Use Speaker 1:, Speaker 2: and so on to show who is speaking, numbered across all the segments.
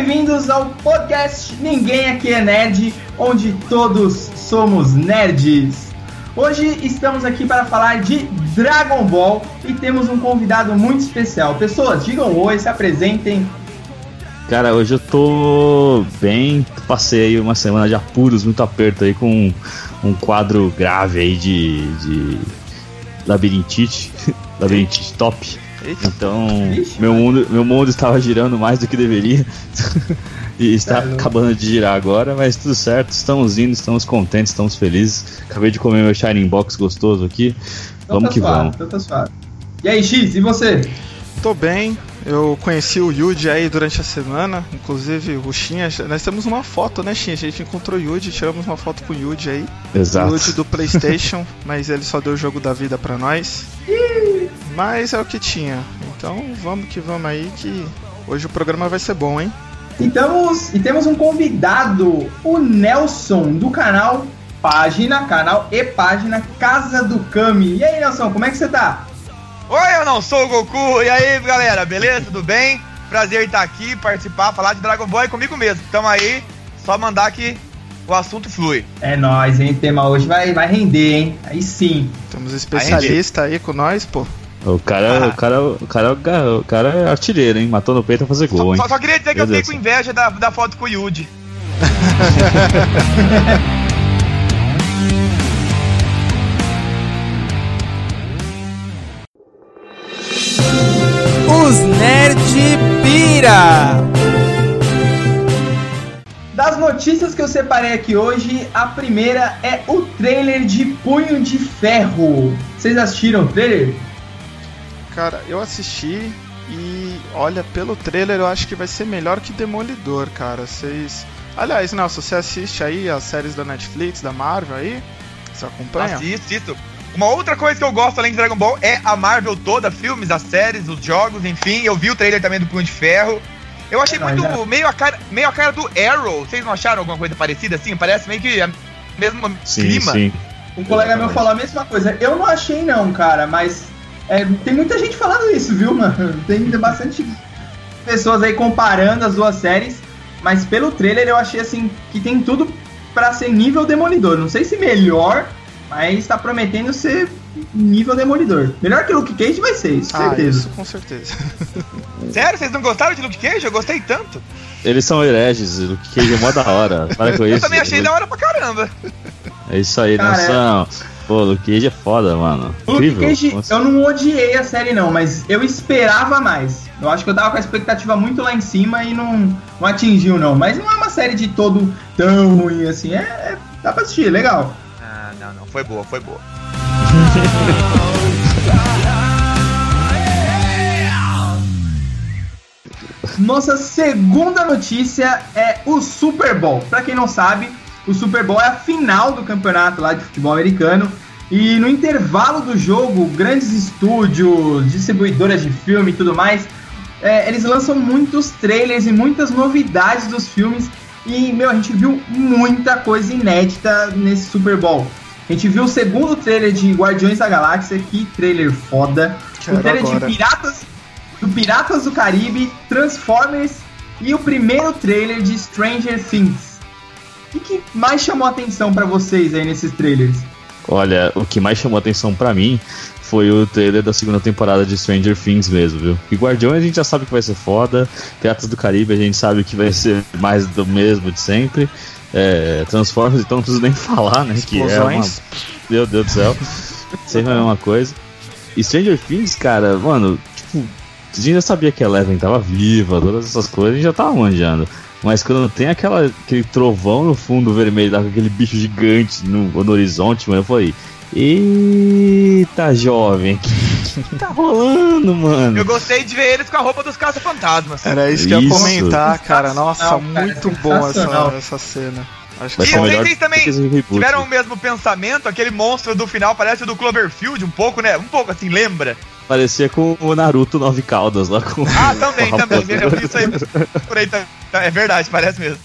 Speaker 1: bem-vindos ao podcast Ninguém Aqui é Nerd, onde todos somos nerds. Hoje estamos aqui para falar de Dragon Ball e temos um convidado muito especial. Pessoas, digam oi, se apresentem.
Speaker 2: Cara, hoje eu tô bem. Passei uma semana de apuros, muito aperto aí com um quadro grave aí de, de labirintite. labirintite top. Então, meu mundo, meu mundo estava girando mais do que deveria. e está acabando de girar agora, mas tudo certo. Estamos indo, estamos contentes, estamos felizes. Acabei de comer meu Shining Box gostoso aqui. Então vamos tá que suave, vamos.
Speaker 1: Então tá e aí, X, e você?
Speaker 3: Tô bem, eu conheci o Yuji aí durante a semana, inclusive o Shinha, nós temos uma foto, né, Shinha? A gente encontrou o Yuji, tiramos uma foto com o Yuji aí.
Speaker 2: Exato.
Speaker 3: O Yuji do PlayStation, mas ele só deu o jogo da vida pra nós. Mas é o que tinha. Então vamos que vamos aí que hoje o programa vai ser bom, hein?
Speaker 1: E, temos, e temos um convidado, o Nelson, do canal Página, canal e página Casa do Kami. E aí, Nelson, como é que você tá?
Speaker 4: Oi, eu não sou o Goku. E aí, galera, beleza? Tudo bem? Prazer estar aqui, participar, falar de Dragon Ball comigo mesmo. Tamo aí, só mandar que o assunto flui.
Speaker 1: É nóis, hein? O tema hoje vai, vai render, hein? Aí sim.
Speaker 3: Temos especialista aí com nós, pô.
Speaker 2: O cara, ah. o cara, o cara, o cara é artilheiro, hein? Matou no peito pra fazer gol,
Speaker 4: só,
Speaker 2: hein?
Speaker 4: Só, queria dizer que Meu eu fiquei com inveja da, da foto com o Yuji.
Speaker 1: Os Nerd Pira! Das notícias que eu separei aqui hoje, a primeira é o trailer de Punho de Ferro. Vocês assistiram o trailer?
Speaker 3: Cara, eu assisti e olha, pelo trailer eu acho que vai ser melhor que Demolidor, cara. Vocês. Aliás, Nelson, você assiste aí as séries da Netflix, da Marvel aí? Você acompanha?
Speaker 4: Assisto, assisto. Uma outra coisa que eu gosto além de Dragon Ball é a Marvel toda, filmes, as séries, os jogos, enfim. Eu vi o trailer também do Punho de Ferro. Eu achei muito é. meio, a cara, meio a cara do Arrow. Vocês não acharam alguma coisa parecida assim? Parece meio que a mesma sim, clima. Sim.
Speaker 1: Um colega meu falou a mesma coisa. Eu não achei não, cara, mas é, tem muita gente falando isso, viu, mano? Tem bastante pessoas aí comparando as duas séries, mas pelo trailer eu achei assim que tem tudo para ser nível Demolidor. Não sei se melhor, mas tá prometendo ser nível Demolidor. Melhor que Luke Cage vai ser, isso,
Speaker 3: ah,
Speaker 1: certeza.
Speaker 3: Isso, com certeza.
Speaker 4: Sério? Vocês não gostaram de Luke Cage? Eu gostei tanto.
Speaker 2: Eles são hereges, Luke Cage é mó da hora. Para com isso.
Speaker 4: Eu também achei da hora pra caramba.
Speaker 2: É isso aí, Cara, não são. É... Pô, Luke Cage é foda, mano.
Speaker 1: Luke Cage, eu não odiei a série não, mas eu esperava mais. Eu acho que eu tava com a expectativa muito lá em cima e não, não atingiu não. Mas não é uma série de todo tão ruim assim. É, é dá pra assistir, legal.
Speaker 4: Ah, não, não. Foi boa, foi boa.
Speaker 1: Nossa segunda notícia é o Super Bowl. Para quem não sabe, o Super Bowl é a final do campeonato lá de futebol americano. E no intervalo do jogo, grandes estúdios, distribuidoras de filme e tudo mais, é, eles lançam muitos trailers e muitas novidades dos filmes. E, meu, a gente viu muita coisa inédita nesse Super Bowl. A gente viu o segundo trailer de Guardiões da Galáxia, que trailer foda. Quero o trailer agora. de Piratas do Piratas do Caribe, Transformers e o primeiro trailer de Stranger Things. O que mais chamou a atenção para vocês aí nesses trailers?
Speaker 2: Olha, o que mais chamou a atenção para mim foi o trailer da segunda temporada de Stranger Things mesmo, viu? E Guardiões a gente já sabe que vai ser foda, Piratas do Caribe a gente sabe que vai ser mais do mesmo de sempre. É, Transformers, então não preciso nem falar, né? Que é uma... Meu Deus do céu. sempre a mesma coisa. E Stranger Things, cara, mano, tipo, a gente já sabia que a Eleven tava viva, todas essas coisas, a gente já tava manjando. Mas quando tem aquela, aquele trovão no fundo vermelho, com aquele bicho gigante no, no horizonte, mano, eu falei. Eita, jovem, que, que tá rolando, mano?
Speaker 4: Eu gostei de ver eles com a roupa dos caça-fantasmas.
Speaker 3: Era isso que eu ia comentar, cara. Nossa, não, cara, muito bom essa, essa cena.
Speaker 4: Acho que e vocês também tiveram o mesmo pensamento? Aquele monstro do final parece o do Cloverfield, um pouco, né? Um pouco assim, lembra?
Speaker 2: Parecia com o Naruto Nove Caldas lá com.
Speaker 4: Ah, também, também. Eu vi isso aí por aí também. É verdade, parece mesmo.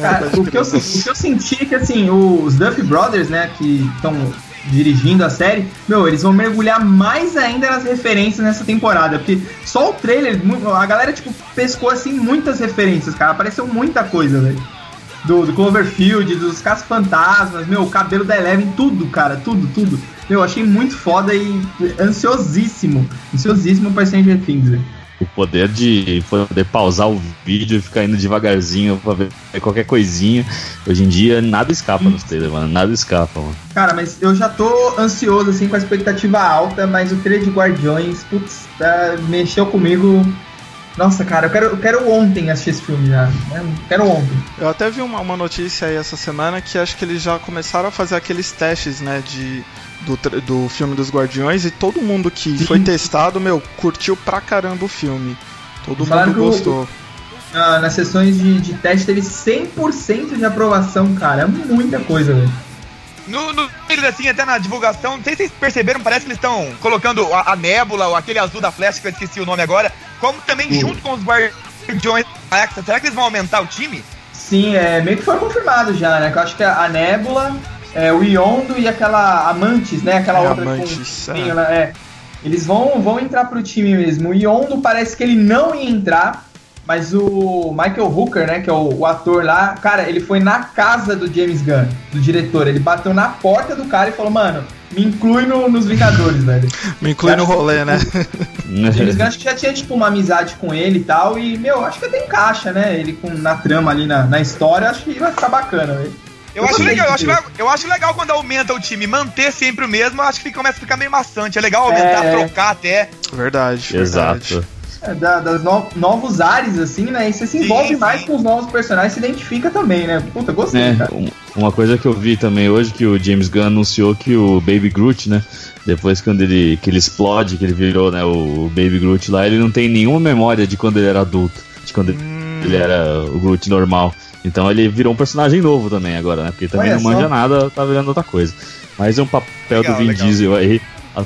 Speaker 1: Cara, o, que eu, o que eu senti é que assim, os Duff Brothers, né, que estão dirigindo a série, meu, eles vão mergulhar mais ainda nas referências nessa temporada, porque só o trailer, a galera, tipo, pescou, assim, muitas referências, cara, apareceu muita coisa, velho. Do, do Cloverfield, dos Caça-Fantasmas, meu, o cabelo da Eleven, tudo, cara, tudo, tudo. Meu, achei muito foda e ansiosíssimo, ansiosíssimo pra Stranger Things, velho
Speaker 2: o poder de poder pausar o vídeo e ficar indo devagarzinho pra ver qualquer coisinha. Hoje em dia nada escapa nos trailers, mano. Nada escapa, mano.
Speaker 1: Cara, mas eu já tô ansioso, assim, com a expectativa alta, mas o trailer de Guardiões, putz, tá, mexeu comigo. Nossa, cara, eu quero, eu quero ontem assistir esse filme já. Né? Quero ontem.
Speaker 3: Eu até vi uma, uma notícia aí essa semana que acho que eles já começaram a fazer aqueles testes, né, de do, do filme dos Guardiões e todo mundo que Sim. foi testado, meu, curtiu pra caramba o filme. Todo Falaram mundo gostou.
Speaker 1: O, nas sessões de, de teste teve 100% de aprovação, cara. É muita coisa, velho.
Speaker 4: No, no assim, até na divulgação, não sei se vocês perceberam, parece que eles estão colocando a, a nébula, ou aquele azul da flecha, que eu esqueci o nome agora, como também uhum. junto com os Guardiões Será que eles vão aumentar o time?
Speaker 1: Sim, é meio que foi confirmado já, né? Que eu acho que a, a nébula é, o Iondo e aquela Amantes, né? Aquela
Speaker 3: é,
Speaker 1: outra
Speaker 3: Amantes,
Speaker 1: com, é. Né? é. Eles vão, vão entrar pro time mesmo. O Iondo parece que ele não ia entrar, mas o Michael Hooker, né, que é o, o, ator lá, cara, ele foi na casa do James Gunn, do diretor. Ele bateu na porta do cara e falou, mano, me inclui no, nos Vingadores, velho.
Speaker 3: me inclui no rolê, né?
Speaker 1: O James Gunn acho que já tinha, tipo, uma amizade com ele e tal. E, meu, acho que até encaixa, né? Ele com, na trama ali, na, na história, acho que vai ficar bacana, velho.
Speaker 4: Eu, acho legal, eu acho, eu acho legal quando aumenta o time, manter sempre o mesmo, eu acho que começa a ficar meio maçante. É legal aumentar, é... trocar até.
Speaker 3: Verdade.
Speaker 2: Exato.
Speaker 3: Verdade.
Speaker 1: É, da, das no, novos ares, assim, né? E você se envolve sim, mais sim. com os novos personagens, se identifica também, né? Puta, gostei, é, cara.
Speaker 2: Uma coisa que eu vi também hoje, que o James Gunn anunciou que o Baby Groot, né? Depois quando ele, que ele explode, que ele virou, né, o Baby Groot lá, ele não tem nenhuma memória de quando ele era adulto, de quando hum. ele era o Groot normal. Então ele virou um personagem novo também agora, né? Porque também Olha não manja só. nada, tá virando outra coisa. Mas é um papel legal, do Vin legal. Diesel aí,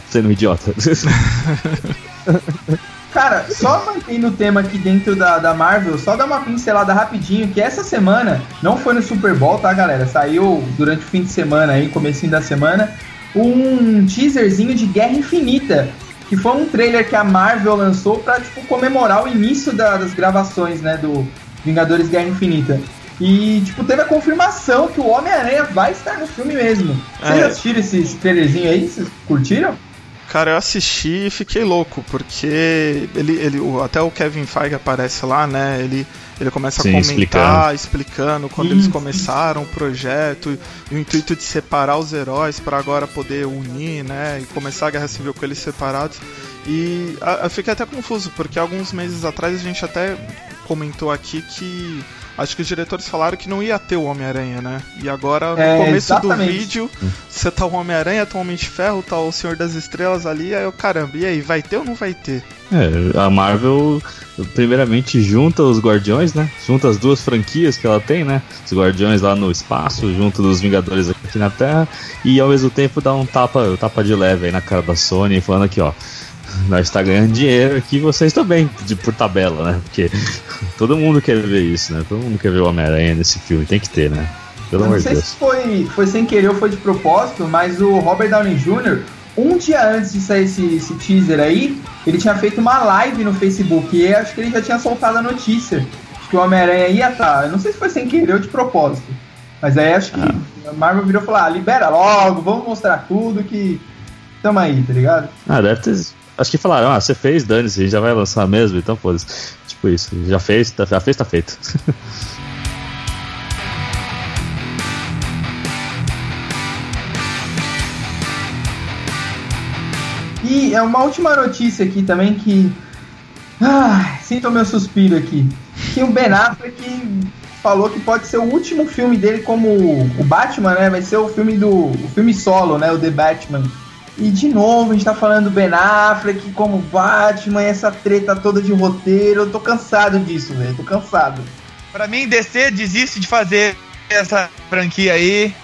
Speaker 2: sendo um idiota.
Speaker 1: Cara, só mantendo o tema aqui dentro da, da Marvel, só dar uma pincelada rapidinho, que essa semana, não foi no Super Bowl, tá, galera? Saiu durante o fim de semana aí, comecinho da semana, um teaserzinho de Guerra Infinita, que foi um trailer que a Marvel lançou pra, tipo, comemorar o início da, das gravações, né, do Vingadores Guerra Infinita. E, tipo, teve a confirmação que o Homem-Aranha vai estar no filme mesmo. Vocês é. assistiram esse, trailerzinho aí? Vocês curtiram?
Speaker 3: Cara, eu assisti e fiquei louco, porque ele, ele, até o Kevin Feige aparece lá, né? Ele, ele começa Sim, a comentar, explicando, explicando quando eles começaram o projeto, e o intuito de separar os heróis para agora poder unir, né? E começar a Guerra Civil com eles separados. E eu fiquei até confuso, porque alguns meses atrás a gente até comentou aqui que Acho que os diretores falaram que não ia ter o Homem-Aranha, né? E agora, no é, começo exatamente. do vídeo, você tá o Homem-Aranha, tá o Homem de Ferro, tá o Senhor das Estrelas ali, aí eu, caramba, e aí, vai ter ou não vai ter?
Speaker 2: É, a Marvel, primeiramente, junta os Guardiões, né? Junta as duas franquias que ela tem, né? Os Guardiões lá no espaço, junto dos Vingadores aqui na Terra, e ao mesmo tempo dá um tapa, um tapa de leve aí na cara da Sony, falando aqui, ó nós está ganhando dinheiro aqui, vocês também, de, por tabela, né? Porque todo mundo quer ver isso, né? Todo mundo quer ver o Homem-Aranha nesse filme, tem que ter, né?
Speaker 1: Pelo amor de Deus. Não sei se foi, foi sem querer ou foi de propósito, mas o Robert Downey Jr., um dia antes de sair esse, esse teaser aí, ele tinha feito uma live no Facebook e acho que ele já tinha soltado a notícia de que o Homem-Aranha ia estar. Tá. Eu não sei se foi sem querer ou de propósito. Mas aí acho que ah. a Marvel virou e falou: ah, libera logo, vamos mostrar tudo que. Tamo aí, tá ligado?
Speaker 2: Ah, deve ter Acho que falaram, ah, você fez, dane-se, a gente já vai lançar mesmo, então foda-se. Tipo isso, já fez, tá, já fez, tá feito.
Speaker 1: e é uma última notícia aqui também que. Ah, sinto o meu suspiro aqui. Que o Ben Affleck falou que pode ser o último filme dele como o Batman, né? Vai ser o filme do. o filme solo, né? O The Batman e de novo, a gente tá falando do Ben Affleck como Batman, essa treta toda de roteiro. Eu tô cansado disso, velho. Tô cansado.
Speaker 4: Pra mim, DC desiste de fazer essa franquia aí.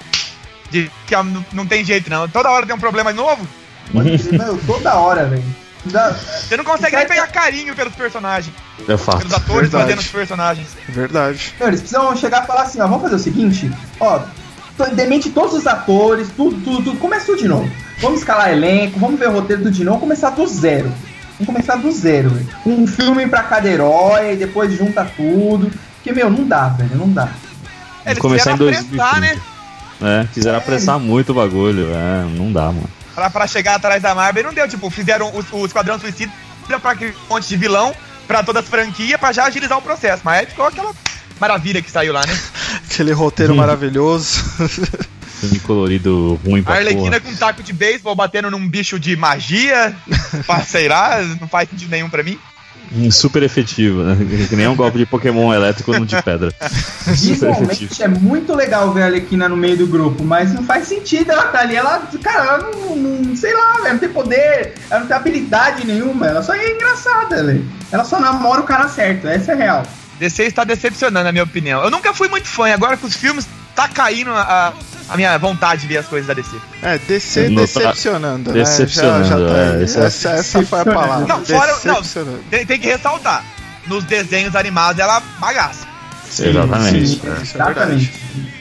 Speaker 4: De, que não tem jeito, não. Toda hora tem um problema novo.
Speaker 1: Meu, toda hora, velho.
Speaker 4: Você não consegue nem pegar carinho pelos personagens.
Speaker 2: É fato.
Speaker 4: Pelos atores Verdade. fazendo os personagens.
Speaker 3: Verdade.
Speaker 1: Meu, eles precisam chegar e falar assim, ó, vamos fazer o seguinte, ó, Demente todos os atores, tudo, tudo, tudo. Começa tudo de novo. Vamos escalar elenco, vamos ver o roteiro tudo de novo, começar do zero. Vamos começar do zero, velho. Um filme pra cada herói, depois junta tudo. Porque, meu, não dá, velho, não dá.
Speaker 4: Eles
Speaker 2: começar em
Speaker 4: quiseram
Speaker 2: 2030.
Speaker 4: apressar, né?
Speaker 2: É, quiseram apressar muito o bagulho. É, não dá, mano.
Speaker 4: Pra, pra chegar atrás da Marvel, não deu. Tipo, fizeram o, o Esquadrão Suicida pra aquele monte de vilão, pra todas as franquias, pra já agilizar o processo. Mas aí ficou aquela maravilha que saiu lá, né?
Speaker 3: Aquele roteiro
Speaker 2: Hum.
Speaker 3: maravilhoso.
Speaker 2: Filme colorido ruim
Speaker 4: A
Speaker 2: pra
Speaker 4: Arlequina
Speaker 2: porra.
Speaker 4: com um taco de beisebol batendo num bicho de magia. sei lá, não faz sentido nenhum pra mim.
Speaker 2: Super efetivo, né? Que nem um golpe de Pokémon elétrico no de pedra. Super efetivo.
Speaker 1: Visualmente é muito legal ver a Arlequina no meio do grupo, mas não faz sentido ela tá ali. Ela, cara, ela não, não- sei lá, velho, não tem poder, ela não tem habilidade nenhuma, ela só é engraçada, velho. Ela só namora o cara certo, essa é real.
Speaker 4: DC está decepcionando, na minha opinião. Eu nunca fui muito fã, e agora com os filmes tá caindo a, a minha vontade de ver as coisas da DC.
Speaker 3: É, DC
Speaker 2: Não tá-
Speaker 3: decepcionando,
Speaker 2: Decepcionando,
Speaker 3: né? Já, já tá
Speaker 2: é, é-
Speaker 3: essa, essa foi a palavra.
Speaker 4: Não, fora- não.
Speaker 3: Decepcionando.
Speaker 4: Tem, tem que ressaltar. Nos desenhos animados ela bagaça.
Speaker 2: Exatamente.
Speaker 1: Sim,
Speaker 3: é
Speaker 1: exatamente.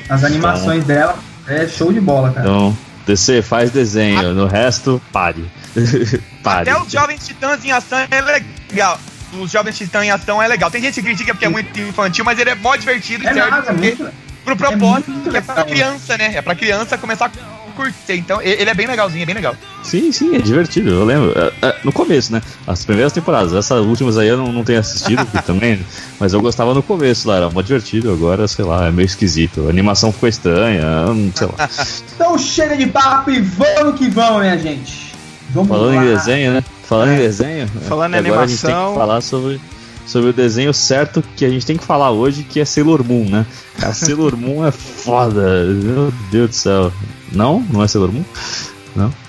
Speaker 1: As animações dela é show de bola, cara.
Speaker 2: Então, DC faz desenho, no resto, pare. pare.
Speaker 4: Até os Jovens Titãs em ação é legal. Os Jovens Titãs em ação é legal. Tem gente que critica porque é muito infantil, mas ele é mó divertido
Speaker 1: é
Speaker 4: serve
Speaker 1: nada, é
Speaker 4: porque-
Speaker 1: muito.
Speaker 4: pro propósito,
Speaker 1: muito
Speaker 4: que é pra criança, né? É pra criança começar a curtir. Então, ele é bem legalzinho, é bem legal.
Speaker 2: Sim, sim, é divertido. Eu lembro. É, é, no começo, né? As primeiras temporadas. Essas últimas aí eu não, não tenho assistido também. Mas eu gostava no começo lá, era mó divertido. Agora, sei lá, é meio esquisito. A animação ficou estranha, hum, sei lá.
Speaker 1: Então chega de papo e vamos que vamos, minha gente. Vamos
Speaker 2: Falando
Speaker 1: lá.
Speaker 2: em desenho, né? Falando em desenho.
Speaker 3: Falando em
Speaker 2: agora a gente tem
Speaker 3: animação.
Speaker 2: que falar sobre, sobre o desenho certo que a gente tem que falar hoje, que é Sailor Moon, né? A Sailor Moon é foda. Meu Deus do céu. Não? Não é Sailor Moon?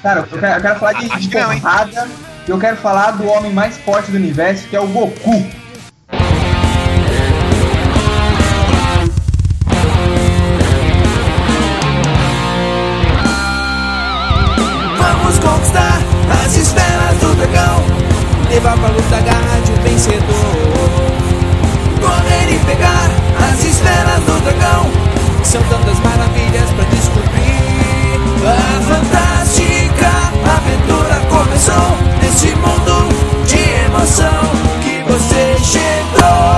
Speaker 1: Cara, eu quero, eu quero falar de,
Speaker 4: Acho que não,
Speaker 1: porrada e eu quero falar do homem mais forte do universo, que é o Goku.
Speaker 5: Levar pra luta a garra de um vencedor. Correr e pegar as esferas do dragão São tantas maravilhas pra descobrir. A fantástica aventura começou Nesse mundo de emoção que você chegou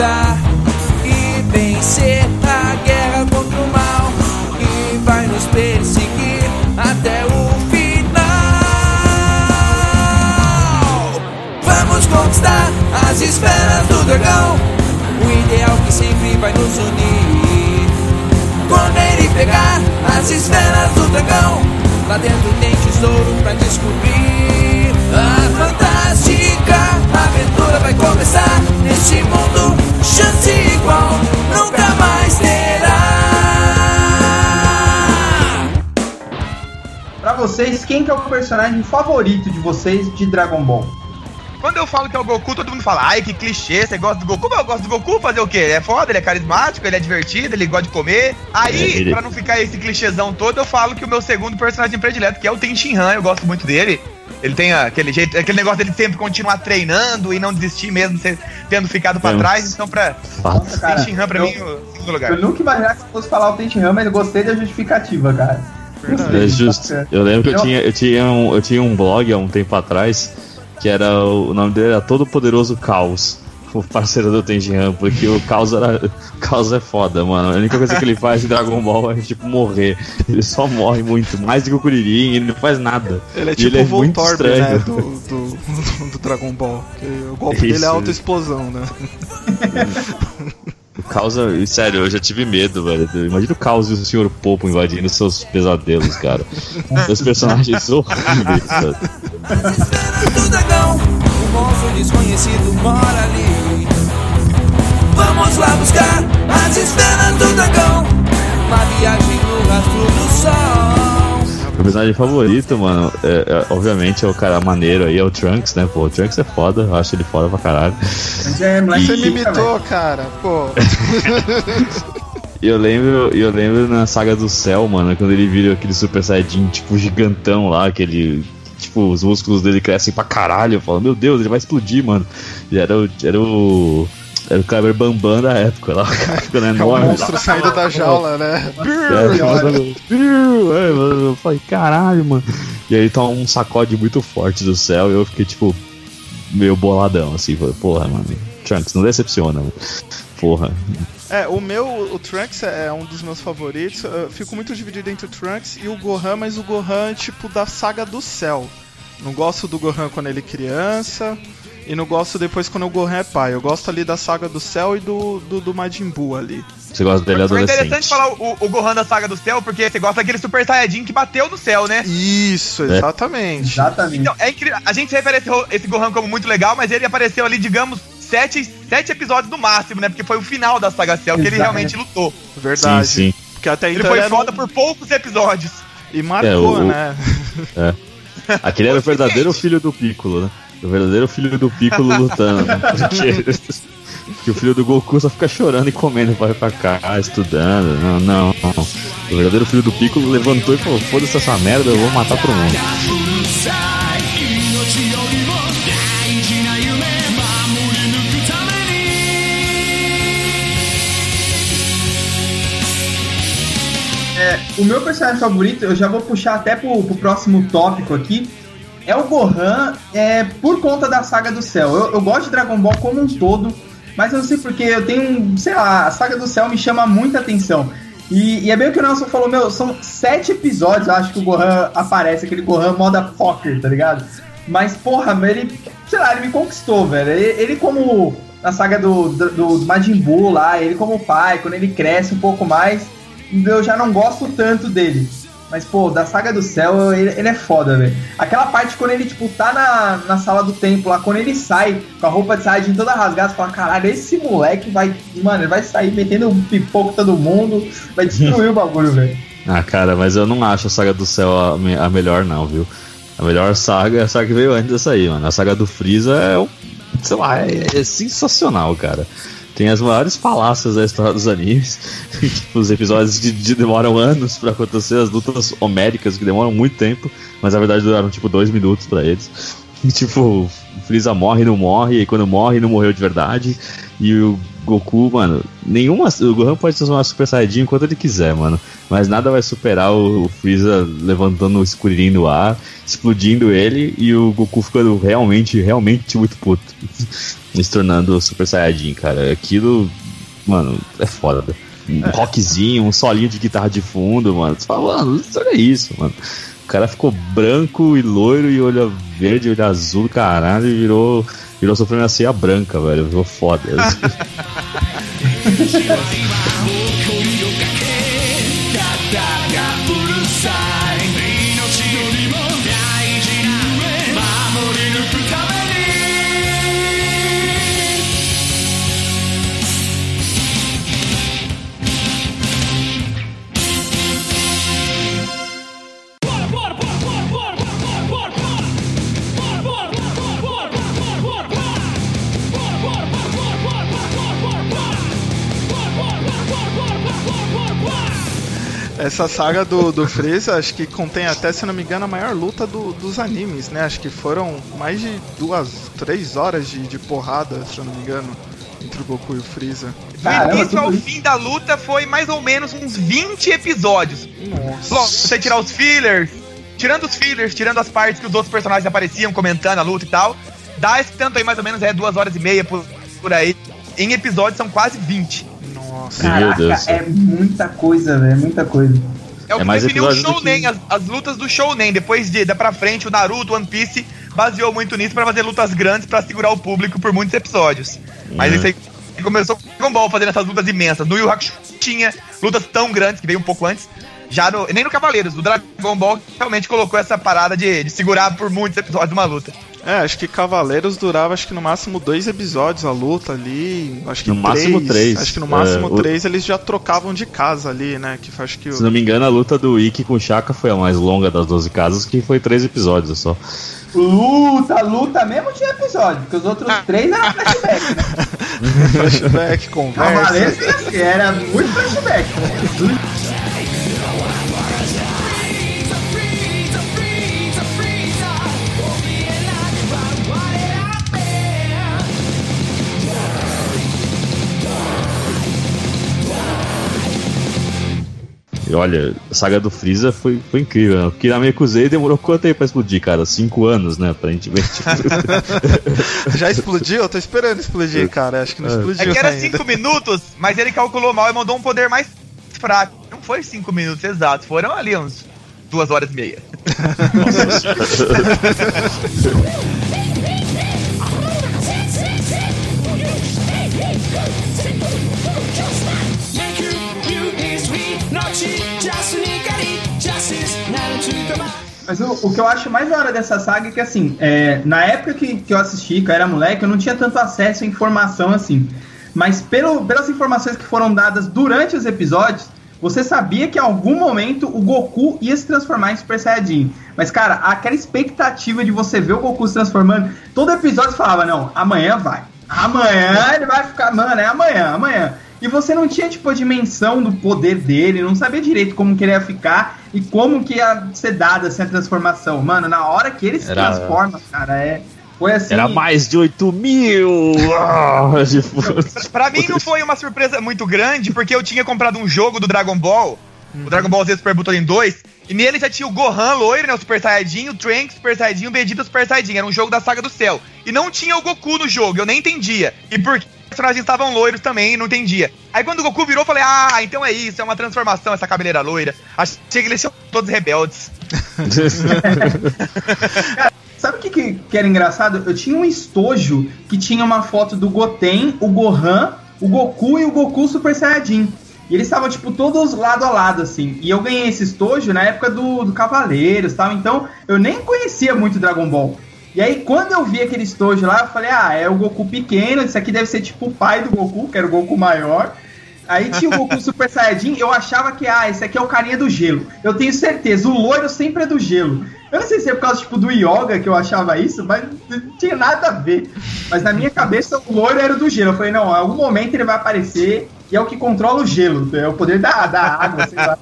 Speaker 5: E vencer a guerra contra o mal. E vai nos perseguir até o final. Vamos conquistar as esferas do dragão. O ideal que sempre vai nos unir. Correr e pegar as esferas do dragão. Lá dentro tem tesouro pra descobrir. A fantástica aventura vai começar. Neste mundo, chance igual nunca mais terá.
Speaker 1: Pra vocês, quem que é o personagem favorito de vocês de Dragon Ball?
Speaker 4: Quando eu falo que é o Goku, todo mundo fala, ai que clichê, você gosta do Goku? Mas eu gosto do Goku, fazer o quê? Ele é foda, ele é carismático, ele é divertido, ele gosta de comer. Aí,
Speaker 2: É, ele-
Speaker 4: pra não ficar esse clichêzão todo, eu falo que o meu segundo personagem predileto, que é o Ten Han, eu gosto muito dele. Ele tem aquele jeito, aquele negócio dele sempre continuar treinando e não desistir mesmo, tendo ficado pra
Speaker 2: É.
Speaker 4: trás. Então, pra
Speaker 2: Fato.
Speaker 1: Cara,
Speaker 4: pra
Speaker 1: eu-
Speaker 4: mim, o segundo lugar.
Speaker 1: Eu nunca imaginava que fosse falar o Tenshinhan, mas eu gostei da justificativa, cara.
Speaker 2: É justo. Eu lembro que eu
Speaker 1: Eu-
Speaker 2: tinha, eu, tinha um, eu tinha um blog há um tempo atrás que era o, o nome dele era Todo Poderoso Caos. O parceiro do Tenjihan, porque o Caos era. O Caos é foda, mano. A única coisa que ele faz em Dragon Ball é tipo morrer. Ele só morre muito, mais do que o Kuririn, ele não faz nada.
Speaker 3: Ele é tipo
Speaker 2: ele
Speaker 3: o
Speaker 2: muito
Speaker 3: Voltorb, né? Do, do, do Dragon Ball. O golpe dele
Speaker 2: Isso.
Speaker 3: é auto-explosão, né?
Speaker 2: O Caos, é- sério, eu já tive medo, velho. Imagina o Caos e o Sr. Popo invadindo seus pesadelos, cara. Seus personagens horríveis, velho.
Speaker 5: O
Speaker 6: monstro desconhecido mora ali. Vamos lá buscar as esferas do dragão. Uma viagem no rastro do sol.
Speaker 2: Meu personagem favorito, mano, é, é, obviamente é o cara maneiro aí, é o Trunks, né? Pô, o Trunks é foda, eu acho ele foda pra caralho.
Speaker 1: Mas é moleque
Speaker 3: Você me imitou, cara. Pô.
Speaker 2: E eu lembro, eu lembro na saga do céu, mano, quando ele vira aquele Super Saiyajin, tipo, gigantão lá, aquele. Tipo, os músculos dele crescem pra caralho. Eu falo, meu Deus, ele vai explodir, mano. E era o. Era o. Era o Kleber Bambam da época lá, o cara ficando
Speaker 3: É o
Speaker 2: enorme.
Speaker 3: monstro saindo da jaula, né?
Speaker 2: É, é, eu falei, caralho, mano. E aí tá um sacode muito forte do céu e eu fiquei, tipo, meio boladão, assim. Falei, porra, mano, Trunks, não decepciona, mano. Porra.
Speaker 3: É, o meu, o Trunks é um dos meus favoritos. Eu fico muito dividido entre o Trunks e o Gohan, mas o Gohan, tipo, da saga do céu. Não gosto do Gohan quando ele é criança. E não gosto depois quando o Gohan é pai. Eu gosto ali da saga do céu e do, do, do Majin Buu ali.
Speaker 2: Você gosta dele
Speaker 4: Foi
Speaker 2: adolescente.
Speaker 4: interessante falar o, o Gohan da saga do céu, porque você gosta daquele Super Saiyajin que bateu no céu, né?
Speaker 3: Isso,
Speaker 2: É.
Speaker 3: exatamente.
Speaker 1: Exatamente.
Speaker 4: Então, é incrível. A gente refere esse, Gohan como muito legal, mas ele apareceu ali, digamos, sete, sete episódios no máximo, né? Porque foi o final da saga Cell que ele realmente lutou.
Speaker 3: Verdade.
Speaker 2: Sim, sim.
Speaker 3: Porque até
Speaker 4: Ele
Speaker 3: então
Speaker 4: foi
Speaker 3: era
Speaker 4: foda
Speaker 3: um-
Speaker 4: por poucos episódios.
Speaker 3: E marcou,
Speaker 2: É, o-
Speaker 3: né?
Speaker 2: Aquele era o verdadeiro filho do Piccolo, né? O verdadeiro filho do Piccolo lutando? Porque, porque o filho do Goku só fica chorando e comendo pra, pra cá, estudando. Não, não, não. O verdadeiro filho do Piccolo levantou e falou: foda-se essa merda, eu vou matar todo mundo.
Speaker 1: É, o meu personagem favorito, eu já vou puxar até pro, pro próximo tópico aqui, é o Gohan, é, por conta da saga do céu. Eu, eu gosto de Dragon Ball como um todo, mas eu não sei porque eu tenho, um, sei lá, a saga do céu me chama muita atenção. E, e é bem o que o Nelson falou, meu, são sete episódios, eu acho que o Gohan aparece, aquele Gohan motherfucker, tá ligado? Mas, porra, ele, sei lá, ele me conquistou, velho. Ele, ele como na saga do, do, do Majin Buu lá, ele como pai, quando ele cresce um pouco mais, eu já não gosto tanto dele. Mas, pô, da saga do céu, ele, ele é foda, velho. Aquela parte quando ele, tipo, tá na, na sala do templo lá, quando ele sai com a roupa de Saiyajin toda rasgada, você fala, caralho, esse moleque vai, mano, ele vai sair metendo um pipoco todo mundo, vai destruir o bagulho, velho.
Speaker 2: Ah, cara, mas eu não acho a saga do céu a, me- a melhor, não, viu? A melhor saga é a saga que veio antes dessa aí, mano. A saga do Freeza é, sei lá, é, é sensacional, cara. Tem as maiores falácias da história dos animes. os episódios de- demoram anos pra acontecer, as lutas homéricas que demoram muito tempo, mas na verdade duraram tipo dois minutos pra eles. E, tipo, o Freeza morre e não morre, e quando morre não morreu de verdade. E o Goku, mano, nenhuma. O Gohan pode transformar Super Saiyajin enquanto ele quiser, mano. Mas nada vai superar o, o Freeza levantando o escurinho no ar, explodindo ele e o Goku ficando realmente, realmente muito puto. e se tornando Super Saiyajin, cara. Aquilo, mano, é foda. Um rockzinho, um solinho de guitarra de fundo, mano. Você fala, mano, olha isso, mano. O cara ficou branco e loiro e olho verde, olho azul, caralho, e virou, virou supremacia branca, velho. Virou foda.
Speaker 3: Essa saga do, do Freeza, acho que contém até, se não me engano, a maior luta do- dos animes, né? Acho que foram mais de duas, três horas de, de porrada, se eu não me engano, entre o Goku e o Freeza.
Speaker 4: Do início ao
Speaker 1: isso.
Speaker 4: fim da luta foi mais ou menos uns 20 episódios.
Speaker 3: Nossa.
Speaker 4: Logo, se você tirar os fillers, tirando os fillers, tirando as partes que os outros personagens apareciam comentando a luta e tal, dá esse tanto aí mais ou menos, é duas horas e meia por, por aí. Em episódios são quase 20.
Speaker 3: Nossa.
Speaker 2: Meu
Speaker 1: Caraca,
Speaker 2: Deus
Speaker 1: é muita coisa, velho, é muita coisa.
Speaker 4: É o
Speaker 2: É
Speaker 4: que
Speaker 2: mais
Speaker 4: definiu o Shounen,
Speaker 2: que-
Speaker 4: as, as lutas do Shounen. Depois de da pra frente, o Naruto, One Piece baseou muito nisso pra fazer lutas grandes pra segurar o público por muitos episódios. Mas
Speaker 2: É.
Speaker 4: isso aí começou com Dragon Ball fazendo essas lutas imensas. No Yu Hakusho tinha lutas tão grandes, que veio um pouco antes, Já no, nem no Cavaleiros, o Dragon Ball realmente colocou essa parada de, de segurar por muitos episódios uma luta.
Speaker 3: É, acho que Cavaleiros durava acho que no máximo dois episódios a luta ali. Acho que
Speaker 2: No máximo três.
Speaker 3: Acho que no máximo
Speaker 2: É, o-
Speaker 3: três eles já trocavam de casa ali, né? Que acho que o-
Speaker 2: Se não me engano, a luta do Ikki com o Shaka foi a mais longa das 12 casas, que foi três episódios só.
Speaker 1: Luta, luta mesmo tinha episódio, porque os outros três eram flashback, né?
Speaker 3: flashback, conversa.
Speaker 1: Cavaleiros assim, era muito flashback.
Speaker 2: E olha, a saga do Freeza foi, foi incrível, né? Porque na Mekuzei demorou quanto tempo pra explodir, cara? Cinco anos, né? Ver. Tipo...
Speaker 3: Já explodiu? Eu tô esperando explodir, cara. Acho que não
Speaker 2: É.
Speaker 3: explodiu
Speaker 4: É que era
Speaker 3: ainda.
Speaker 4: 5 minutos, mas ele calculou mal e mandou um poder mais fraco. Não foi 5 minutos exatos, foram ali uns duas horas e meia.
Speaker 1: Mas o, o que eu acho mais da hora dessa saga é que, assim, é, na época que, que eu assisti, que eu era moleque, eu não tinha tanto acesso à informação assim. Mas pelo, pelas informações que foram dadas durante os episódios, você sabia que em algum momento o Goku ia se transformar em Super Saiyajin. Mas, cara, aquela expectativa de você ver o Goku se transformando, todo episódio falava, não, amanhã vai. Amanhã ele vai ficar, mano, é amanhã, amanhã. E você não tinha, tipo, a dimensão do poder dele, não sabia direito como que ele ia ficar e como que ia ser dada essa transformação. Mano, na hora que ele se
Speaker 2: Era-
Speaker 1: transforma, cara, é. Foi assim.
Speaker 2: Era mais de 8 mil! Ah,
Speaker 4: Pra mim não foi uma surpresa muito grande, porque eu tinha comprado um jogo do Dragon Ball, o Dragon Ball Z Super Butoden 2, e nele já tinha o Gohan loiro, né, o Super Saiyajin, o Trunks Super Saiyajin, o Vegeta Super Saiyajin, era um jogo da Saga do Céu. E não tinha o Goku no jogo, eu nem entendia. E por os personagens estavam loiros também, não entendia. Aí quando o Goku virou, eu falei, ah, então é isso, é uma transformação essa cabeleira loira. Achei que eles são todos rebeldes.
Speaker 1: Sabe o que, que, era engraçado? Eu tinha um estojo que tinha uma foto do Goten, o Gohan, o Goku e o Goku Super Saiyajin. E eles estavam, tipo, todos lado a lado, assim. E eu ganhei esse estojo na época do, do Cavaleiros tal. Então, eu nem conhecia muito Dragon Ball. E aí, quando eu vi aquele estojo lá, eu falei, ah, é o Goku pequeno, isso aqui deve ser tipo o pai do Goku, que era o Goku maior. Aí tinha o Goku Super Saiyajin, eu achava que, ah, esse aqui é o carinha do gelo. Eu tenho certeza, o loiro sempre é do gelo. Eu não sei se é por causa, tipo, do yoga que eu achava isso, mas não tinha nada a ver. Mas na minha cabeça, o loiro era do gelo. Eu falei, não, em algum momento ele vai aparecer e é o que controla o gelo. É o poder da, da água, sei lá.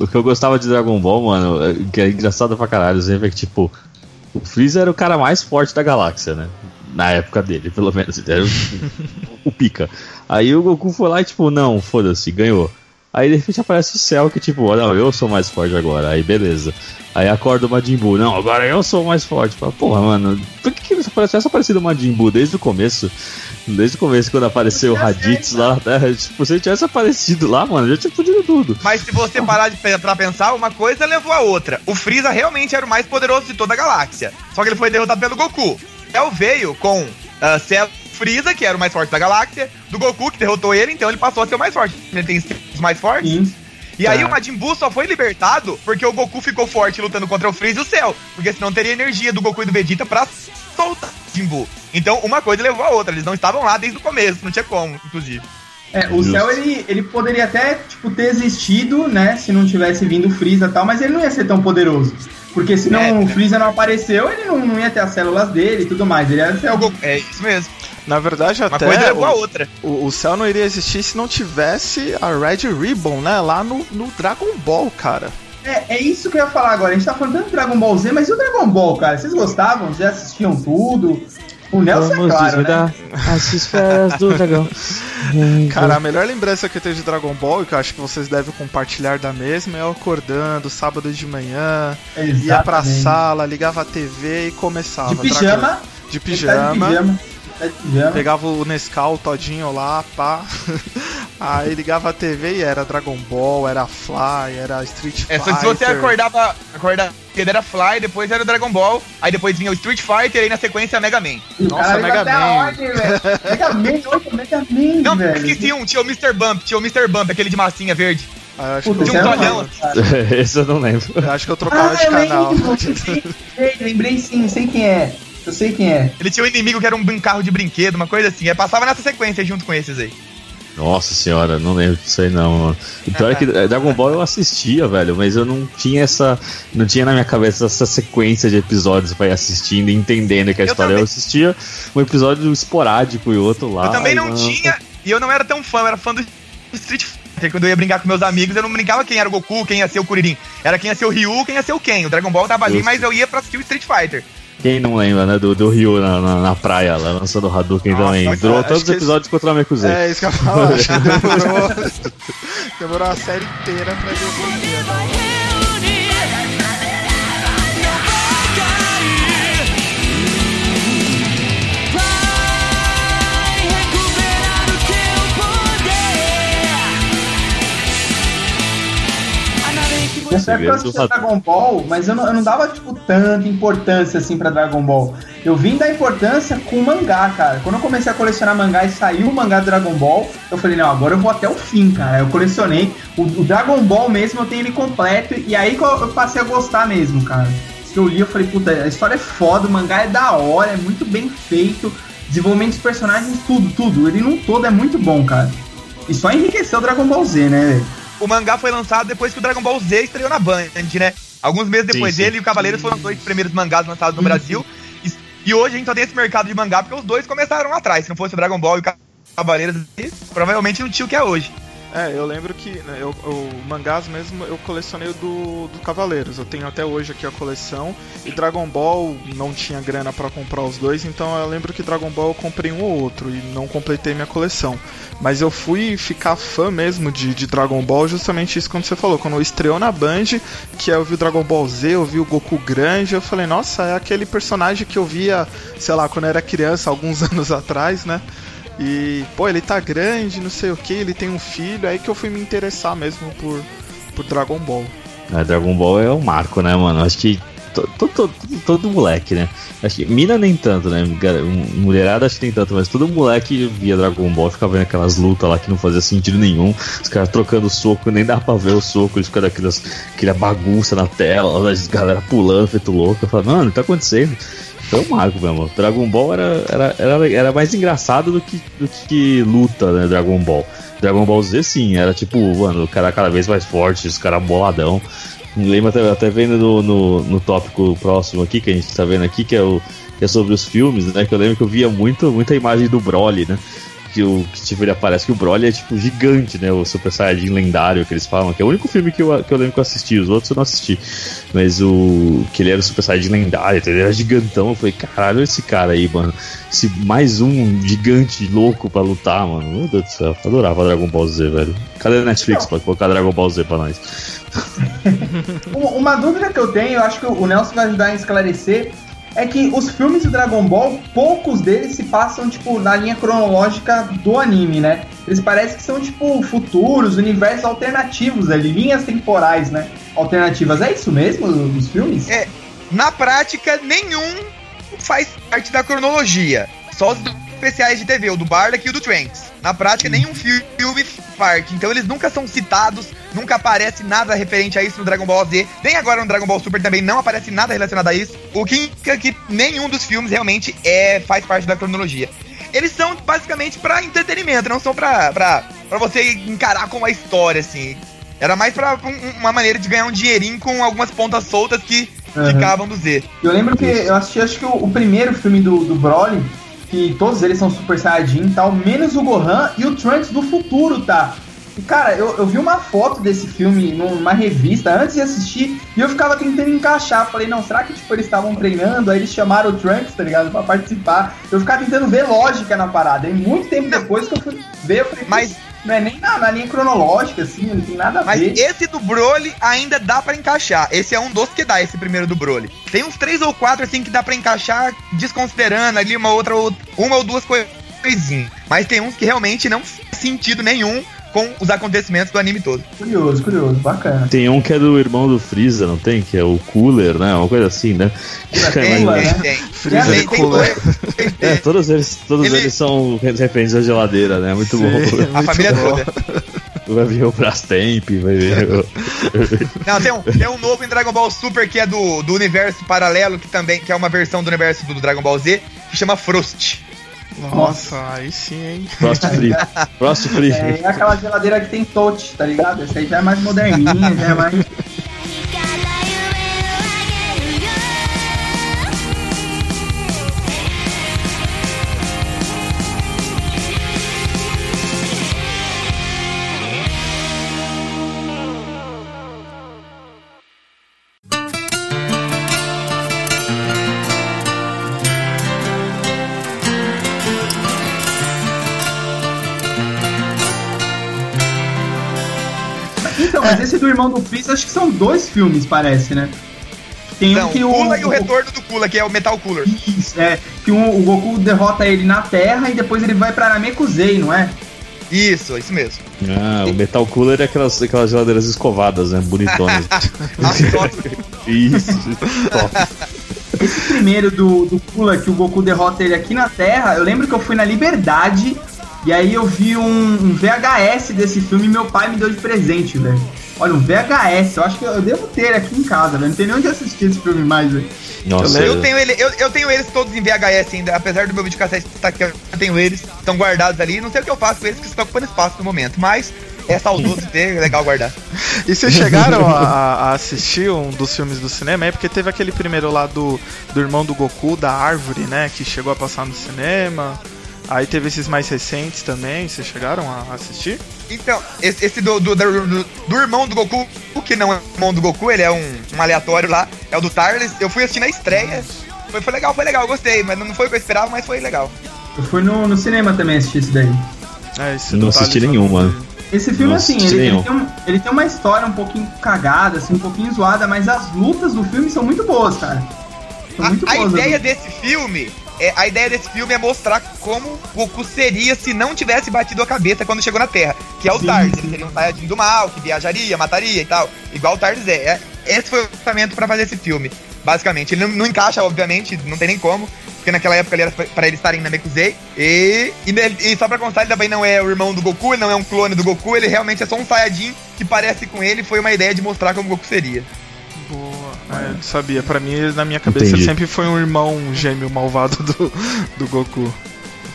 Speaker 2: o que eu gostava de Dragon Ball, mano, que é engraçado pra caralho, sempre é que, tipo, o Freeza era o cara mais forte da galáxia, né? Na época dele, pelo menos. Era o, o pica. Aí o Goku foi lá e, tipo, não, foda-se, ganhou. Aí de repente aparece o céu que, tipo, não, eu sou mais forte agora. Aí beleza. Aí acorda o Majin Buu, não, agora eu sou mais forte. Fala, Porra, mano, por que, que só tivesse aparecido o Majin Buu desde o começo? Desde o começo, quando apareceu o Raditz lá na Terra, tipo, se ele tivesse aparecido lá, mano, já tinha fudido tudo.
Speaker 4: Mas se você parar de, pra pensar, uma coisa levou a outra. O Freeza realmente era o mais poderoso de toda a galáxia. Só que ele foi derrotado pelo Goku. Cell veio com uh, Cell Freeza, que era o mais forte da galáxia, do Goku, que derrotou ele, então ele passou a ser o mais forte. Ele tem os mais fortes.
Speaker 1: Sim.
Speaker 4: E aí
Speaker 3: É.
Speaker 4: o Majin Buu só foi libertado porque o Goku ficou forte lutando contra o Freeza e o Cell. Porque senão teria energia do Goku e do Vegeta pra soltar o Majin Buu. Então uma coisa levou a outra. Eles não estavam lá desde o começo, não tinha como, inclusive.
Speaker 1: É, o céu ele, ele poderia até tipo, ter existido, né? Se não tivesse vindo o Freeza e tal, mas ele não ia ser tão poderoso. Porque se não
Speaker 4: É,
Speaker 1: o
Speaker 4: é.
Speaker 1: Freeza não apareceu, ele não, não ia ter as células dele e tudo mais. Ele ia ser
Speaker 4: É, o é isso mesmo.
Speaker 3: Na verdade,
Speaker 4: Uma
Speaker 3: até
Speaker 4: coisa levou a
Speaker 3: o,
Speaker 4: outra.
Speaker 3: o, o céu não iria existir se não tivesse a Red Ribbon, né? Lá no, no Dragon Ball, cara.
Speaker 1: É, é isso que eu ia falar agora. A gente tá falando tanto do Dragon Ball Z, mas e o Dragon Ball, cara? Vocês gostavam? Já assistiam tudo? O Nelson é claro, né?
Speaker 2: as esferas do dragão.
Speaker 3: Cara, a melhor lembrança que eu tenho de Dragon Ball, e que eu acho que vocês devem compartilhar da mesma, é eu acordando sábado de manhã, ia pra
Speaker 1: Exatamente.
Speaker 3: sala, ligava a TV e começava.
Speaker 1: De pijama.
Speaker 3: Dragon- De pijama.
Speaker 1: Tá de pijama.
Speaker 3: Pegava o Nescau todinho lá, pá. Aí ligava a TV e era Dragon Ball, era Fly, era Street
Speaker 4: É,
Speaker 3: Fighter.
Speaker 4: só que se você acordava, acordava cedo era Fly, depois era o Dragon Ball, aí depois vinha o Street Fighter, aí na sequência Mega Man.
Speaker 3: Nossa,
Speaker 1: Caralho,
Speaker 3: Mega Man.
Speaker 1: ordem. Mega Man, olha, Mega Man,
Speaker 4: Não,
Speaker 1: velho.
Speaker 4: esqueci um, tinha o Mr. Bump, tinha o Mr. Bump, aquele de massinha verde.
Speaker 3: Ah, eu acho
Speaker 1: Puta,
Speaker 3: que
Speaker 4: Tinha
Speaker 3: eu,
Speaker 4: um
Speaker 1: esse é
Speaker 4: tolhão.
Speaker 1: cara.
Speaker 2: Esse eu não lembro.
Speaker 3: eu acho que eu trocava
Speaker 1: Ah,
Speaker 3: de
Speaker 1: eu
Speaker 3: canal.
Speaker 1: lembro, lembrei, lembrei, lembrei sim, sei quem é. Eu sei quem é.
Speaker 4: Ele tinha um inimigo que era um carro de brinquedo, uma coisa assim. Aí passava nessa sequência junto com esses aí.
Speaker 2: Nossa senhora, não lembro disso aí não, mano. O pior é que Dragon Ball eu assistia, velho, mas eu não tinha essa. Não tinha na minha cabeça essa sequência de episódios pra ir assistindo e entendendo que a
Speaker 4: Eu
Speaker 2: história.
Speaker 4: também.
Speaker 2: Eu assistia um episódio esporádico e outro lá.
Speaker 4: eu também não tinha, e eu não era tão fã, eu era fã do Street Fighter. Quando eu ia brincar com meus amigos, eu não brincava quem era o Goku, quem ia ser o Kuririn. Era quem ia ser o Ryu, quem ia ser o Ken. O Dragon Ball tava ali, mas eu ia pra assistir o Street Fighter.
Speaker 2: Quem não lembra, né? Do, do Ryu na, na, na praia, lá, lançando o Hadouken
Speaker 3: Nossa,
Speaker 2: também. Durou
Speaker 3: acho
Speaker 2: todos os
Speaker 3: que esse-
Speaker 2: episódios contra o Namekusei.
Speaker 3: É, isso que eu que demorou, demorou a série inteira pra ver o primeiro.
Speaker 1: Nessa época eu
Speaker 2: do
Speaker 1: assistia
Speaker 2: Hadouken.
Speaker 1: Dragon Ball, mas eu não, eu não dava, tipo, tanta importância, assim, pra Dragon Ball. Eu vim dar importância com o mangá, cara. Quando eu comecei a colecionar mangá e saiu o mangá do Dragon Ball, eu falei, não, agora eu vou até o fim, cara. Eu colecionei. O, o Dragon Ball mesmo, eu tenho ele completo, e aí que eu, eu passei a gostar mesmo, cara. Que eu li, eu falei, puta, a história é foda, o mangá é da hora, é muito bem feito. Desenvolvimento dos personagens, tudo, tudo. Ele num todo é muito bom, cara. E só enriqueceu o Dragon Ball Z, né, velho?
Speaker 4: O mangá foi lançado depois que o Dragon Ball Z estreou na Band, né? Alguns meses depois
Speaker 2: Sim, sim.
Speaker 4: dele, e o Cavaleiros foram os dois primeiros mangás lançados no Brasil. E, e hoje a gente só tem esse mercado de mangá porque os dois começaram lá atrás. Se não fosse o Dragon Ball e o Cavaleiros, provavelmente não tinha o que é hoje.
Speaker 3: É, eu lembro que né, eu, o mangás mesmo eu colecionei do, do Cavaleiros. Eu tenho até hoje aqui a coleção. E Dragon Ball não tinha grana pra comprar os dois, então eu lembro que Dragon Ball eu comprei um ou outro e não completei minha coleção. Mas eu fui ficar fã mesmo de, de Dragon Ball, justamente isso quando você falou. Quando estreou na Band, que eu vi o Dragon Ball Z, eu vi o Goku grande, eu falei, nossa, é aquele personagem que eu via, sei lá, quando eu era criança, alguns anos atrás, né? E, pô, ele tá grande, não sei o que, ele tem um filho, aí que eu fui me interessar mesmo por, por Dragon Ball.
Speaker 2: É, Dragon Ball é um marco, né, mano? Acho que to- to- to- todo moleque, né? Acho que mina nem tanto, né? Mulherada acho que nem tanto, mas todo moleque via Dragon Ball, ficava vendo aquelas lutas lá que não fazia sentido nenhum. Os caras trocando soco, nem dá pra ver o soco, eles ficam daquelas, aquela bagunça na tela, as galera pulando, feito louco. Eu falava, mano, o tá acontecendo? Foi um marco, meu amor. Dragon Ball era, era, era, era mais engraçado do que, do que luta, né? Dragon Ball. Dragon Ball Z, sim, era tipo, mano, o cara cada vez mais forte, os caras boladão. Lembro até, até vendo no, no, no tópico próximo aqui, que a gente tá vendo aqui, que é, o, que é sobre os filmes, né? Que eu lembro que eu via muito, muita imagem do Broly, né? Que, o, que tipo, ele aparece que o Broly é tipo gigante, né? O Super Saiyajin lendário que eles falam, que é o único filme que eu, que eu lembro que eu assisti, os outros eu não assisti. Mas o. que ele era o Super Saiyajin lendário, então ele era gigantão. Eu falei, caralho, esse cara aí, mano. Esse mais um gigante louco pra lutar, mano. Meu Deus do céu, eu adorava Dragon Ball Z, velho. Cadê a Netflix pra colocar Dragon Ball Z pra nós?
Speaker 1: Uma, uma dúvida que eu tenho, eu acho que o Nelson vai ajudar a esclarecer, é que os filmes do Dragon Ball, poucos deles se passam, tipo, na linha cronológica do anime, né? Eles parecem que são, tipo, futuros, universos alternativos ali, linhas temporais, né? Alternativas. É isso mesmo, os filmes?
Speaker 4: É, na prática, nenhum faz parte da cronologia. Só os especiais de TV, o do Bardock e o do Trunks. Na prática, nenhum fi- filme parte. Então eles nunca são citados, nunca aparece nada referente a isso no Dragon Ball Z. Nem agora no Dragon Ball Super também não aparece nada relacionado a isso. O que indica que nenhum dos filmes realmente é, faz parte da cronologia. Eles são basicamente pra entretenimento, não são pra, pra, pra você encarar como a história, assim. Era mais pra um- uma maneira de ganhar um dinheirinho com algumas pontas soltas que
Speaker 1: Aham.
Speaker 4: ficavam do Z.
Speaker 1: Eu lembro que eu assisti, acho que o, o primeiro filme do, do Broly, que todos eles são Super Saiyajin e tal, menos o Gohan e o Trunks do futuro, tá? E, cara, eu, eu vi uma foto desse filme numa revista antes de assistir e eu ficava tentando encaixar. Falei, não, será que tipo, eles estavam treinando? Aí eles chamaram o Trunks, tá ligado? Pra participar. Eu ficava tentando ver lógica na parada. E muito tempo depois que eu fui ver, eu falei,
Speaker 4: Mas-
Speaker 1: "Putz, não é nem na, na linha cronológica, assim, não tem nada a
Speaker 4: Mas
Speaker 1: ver.
Speaker 4: esse do Broly ainda dá pra encaixar. Esse é um dos que dá, esse primeiro do Broly. Tem uns três ou quatro assim que dá pra encaixar, desconsiderando ali uma outra, ou- uma ou duas coisinhas. Mas tem uns que realmente não faz sentido nenhum com os acontecimentos do anime todo.
Speaker 1: Curioso, curioso, bacana.
Speaker 2: Tem um que é do irmão do Freeza, não tem? Que é o Cooler, né? Uma coisa assim, né?
Speaker 4: Tem,
Speaker 1: tem,
Speaker 4: tem,
Speaker 1: né?
Speaker 4: tem.
Speaker 3: Freeza
Speaker 4: tem,
Speaker 3: e
Speaker 4: tem
Speaker 3: Cooler.
Speaker 4: dois.
Speaker 2: É, todos eles, todos
Speaker 4: Ele-
Speaker 2: eles são referentes à geladeira, né? Muito
Speaker 3: Sim,
Speaker 2: bom.
Speaker 4: A
Speaker 3: muito
Speaker 4: família
Speaker 3: bom.
Speaker 4: toda.
Speaker 2: Vai ver o Brastemp, vai ver. o-
Speaker 4: Não, tem um, tem um novo em Dragon Ball Super que é do, do universo paralelo, que também que é uma versão do universo do Dragon Ball Z, que chama Frost.
Speaker 3: Nossa, aí sim, hein?
Speaker 2: Frost Free. Frost Free.
Speaker 1: É, é aquela geladeira que tem touch, tá ligado? Essa aí já é mais moderninha, já é mais. mas esse do irmão do Freeza, acho que são dois filmes, parece, né? Tem
Speaker 4: Não,
Speaker 1: um que
Speaker 4: o
Speaker 1: o.
Speaker 4: Kula e o retorno do Kula, que é o Metal Cooler.
Speaker 1: Isso, é. Que um- o Goku derrota ele na Terra e depois ele vai pra Namekusei, não é?
Speaker 4: Isso, isso mesmo.
Speaker 2: Ah, o Metal Cooler é aquelas, aquelas geladeiras escovadas, né? Bonitonas. Isso, top.
Speaker 1: Esse primeiro do, do Kula, que o Goku derrota ele aqui na Terra, eu lembro que eu fui na Liberdade e aí eu vi um, um VHS desse filme e meu pai me deu de presente, velho. Olha, um VHS, eu acho que eu devo ter aqui em casa, velho. Não tem nem onde assistir esse filme mais, velho.
Speaker 2: Nossa,
Speaker 4: Eu tenho, ele, eu, eu tenho eles todos em VHS ainda, apesar do meu videocassete estar aqui, eu tenho eles, estão guardados ali. Não sei o que eu faço com eles, porque estão ocupando espaço no momento, mas é saudoso ter, é legal guardar.
Speaker 3: E vocês chegaram a, a assistir um dos filmes do cinema? É porque teve aquele primeiro lá do, do irmão do Goku, da Árvore, né? Que chegou a passar no cinema. Aí teve esses mais recentes também. Vocês chegaram a assistir?
Speaker 4: Então, esse, do, do, do, do irmão do Goku, o que não é o irmão do Goku, ele é um, um aleatório lá, é o do Tarles. Eu fui assistir na estreia. Foi, foi legal, foi legal, eu gostei, mas não foi o que eu esperava, mas foi legal.
Speaker 1: Eu fui no, no cinema também assistir esse daí.
Speaker 3: É, esse
Speaker 2: Não assisti nenhum, mano.
Speaker 1: Esse filme,
Speaker 2: Não
Speaker 1: assim, ele, tem um- ele tem uma história um pouquinho cagada, assim, um pouquinho zoada, mas as lutas do filme são muito boas, cara. São
Speaker 4: A,
Speaker 1: muito
Speaker 4: a
Speaker 1: boas.
Speaker 4: ideia
Speaker 1: as
Speaker 4: desse filme. É, a ideia desse filme é mostrar como Goku seria se não tivesse batido a cabeça quando chegou na Terra. Que é o
Speaker 1: Sim.
Speaker 4: Ele seria um Saiyajin do mal, que viajaria, mataria e tal. Igual o Tardes é. É- Esse foi o orçamento pra fazer esse filme. Basicamente. Ele não, não encaixa, obviamente, não tem nem como. Porque naquela época ele era pra- eles estarem na Mekuzei. E, e, e só pra constar, ele também não é o irmão do Goku, ele não é um clone do Goku, ele realmente é só um Saiyajin que parece com ele. Foi uma ideia de mostrar como Goku seria.
Speaker 3: É, eu não sabia. Pra mim, na minha cabeça,
Speaker 2: Entendi.
Speaker 3: ele sempre foi um irmão gêmeo malvado do, do Goku.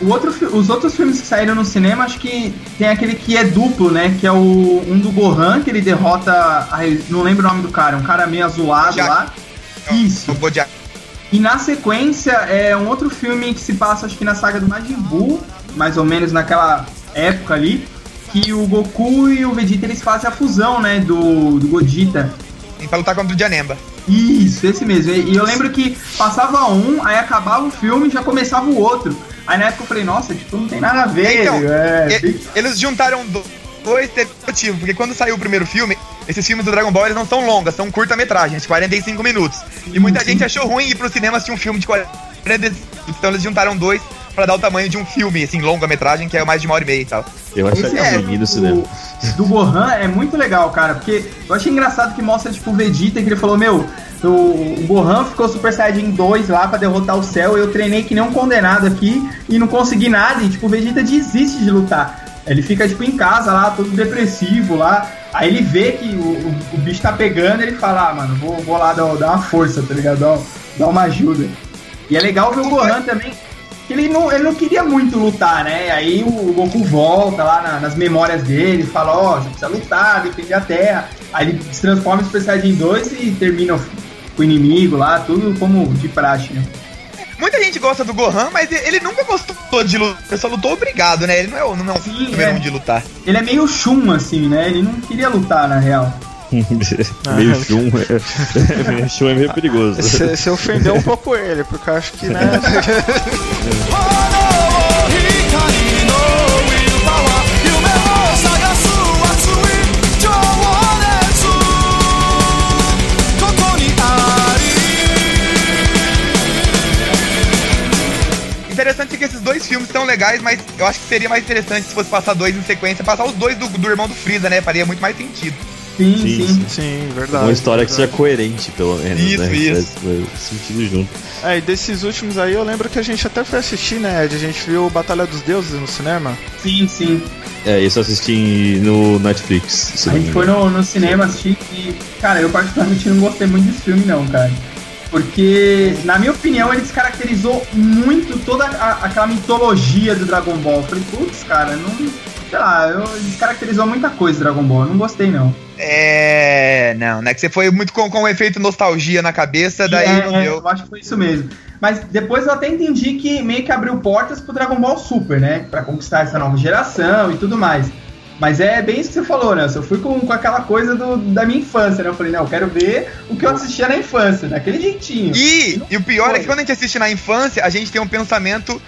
Speaker 1: O outro, os outros filmes que saíram no cinema, acho que tem aquele que é duplo, né? Que é o um do Gohan, que ele derrota. ai, não lembro o nome do cara, um cara meio azulado lá. Isso.
Speaker 4: O Bojack.
Speaker 1: E na sequência é um outro filme que se passa, acho que na saga do Majin Buu, mais ou menos naquela época ali, que o Goku e o Vegeta eles fazem a fusão, né? Do, do Godita.
Speaker 4: Pra lutar contra o Janemba.
Speaker 1: Isso, esse mesmo. E eu lembro que passava um, aí acabava o filme e já começava o outro. Aí na época eu falei, nossa, tipo, não tem nada a ver.
Speaker 4: Então,
Speaker 1: é,
Speaker 4: E- Eles juntaram do- dois teve motivo, porque quando saiu o primeiro filme, esses filmes do Dragon Ball eles não são longas, são curta-metragens, de 45 minutos. E muita
Speaker 1: Sim.
Speaker 4: gente achou ruim ir pro cinema assistir um filme de 45 minutos, então eles juntaram dois pra dar o tamanho de um filme, assim, longa-metragem, que é mais de uma hora e meia e tal.
Speaker 2: Eu
Speaker 1: Esse
Speaker 2: acharia
Speaker 1: é, do,
Speaker 2: cinema.
Speaker 1: do Gohan é muito legal, cara, porque eu achei engraçado que mostra, tipo, o Vegeta, que ele falou, meu, o, o Gohan ficou Super Saiyajin 2 lá pra derrotar o céu, eu treinei que nem um condenado aqui e não consegui nada, e, tipo, o Vegeta desiste de lutar. Ele fica, tipo, em casa lá, todo depressivo lá, aí ele vê que o, o, o bicho tá pegando, ele fala, ah, mano, vou, vou lá dar, dar uma força, tá ligado? Dar, dar uma ajuda. E é legal ver o Gohan também, que ele não, ele não queria muito lutar, né? Aí o, Goku volta lá na- nas memórias dele, fala, ó, você precisa lutar, defender a Terra. Aí ele se transforma em Super Saiyajin 2 e termina com o inimigo lá, tudo como de praxe, né?
Speaker 4: Muita gente gosta do Gohan, mas ele nunca gostou de lutar, ele só lutou obrigado, né? Ele não é, o- não é um
Speaker 1: Sim, é.
Speaker 4: de lutar.
Speaker 1: Ele é meio chum, assim, né? Ele não queria lutar, na real.
Speaker 2: meio chum. É, meio chum é meio perigoso.
Speaker 3: Você você ofendeu um pouco ele, porque eu acho que, né?
Speaker 4: interessante que esses dois filmes são legais, mas eu acho que seria mais interessante se fosse passar dois em sequência, passar os dois do, do irmão do Freeza, né? Faria muito mais sentido.
Speaker 1: Sim,
Speaker 2: Sim,
Speaker 1: sim.
Speaker 3: Sim, verdade.
Speaker 2: Uma história que
Speaker 3: verdade.
Speaker 2: seja coerente, pelo menos.
Speaker 4: Isso,
Speaker 2: né?
Speaker 4: isso.
Speaker 2: Sentido junto.
Speaker 3: É, e desses últimos aí eu lembro que a gente até foi assistir, né, Ed? A gente viu Batalha dos Deuses no cinema.
Speaker 1: Sim, sim.
Speaker 2: É, isso eu assisti no Netflix.
Speaker 1: A gente foi no, no cinema assistir e, cara, eu particularmente não gostei muito desse filme, não, cara. Porque, na minha opinião, ele descaracterizou muito toda a- aquela mitologia do Dragon Ball. Eu falei, putz, cara, não. Sei lá, eu, ele descaracterizou muita coisa do Dragon Ball. Eu não gostei, não.
Speaker 4: É. Não, né? Que você foi muito com, com o efeito nostalgia na cabeça, daí
Speaker 1: É,
Speaker 4: não
Speaker 1: é,
Speaker 4: deu.
Speaker 1: eu acho que foi isso mesmo. Mas depois eu até entendi que meio que abriu portas pro Dragon Ball Super, né? Pra conquistar essa nova geração e tudo mais. Mas é bem isso que você falou, né? Eu fui com, com aquela coisa do, da minha infância, né? Eu falei, não, eu quero ver o que eu assistia na infância, daquele jeitinho.
Speaker 4: E, e o pior é
Speaker 1: Foi.
Speaker 4: que quando a gente assiste na infância, a gente tem um pensamento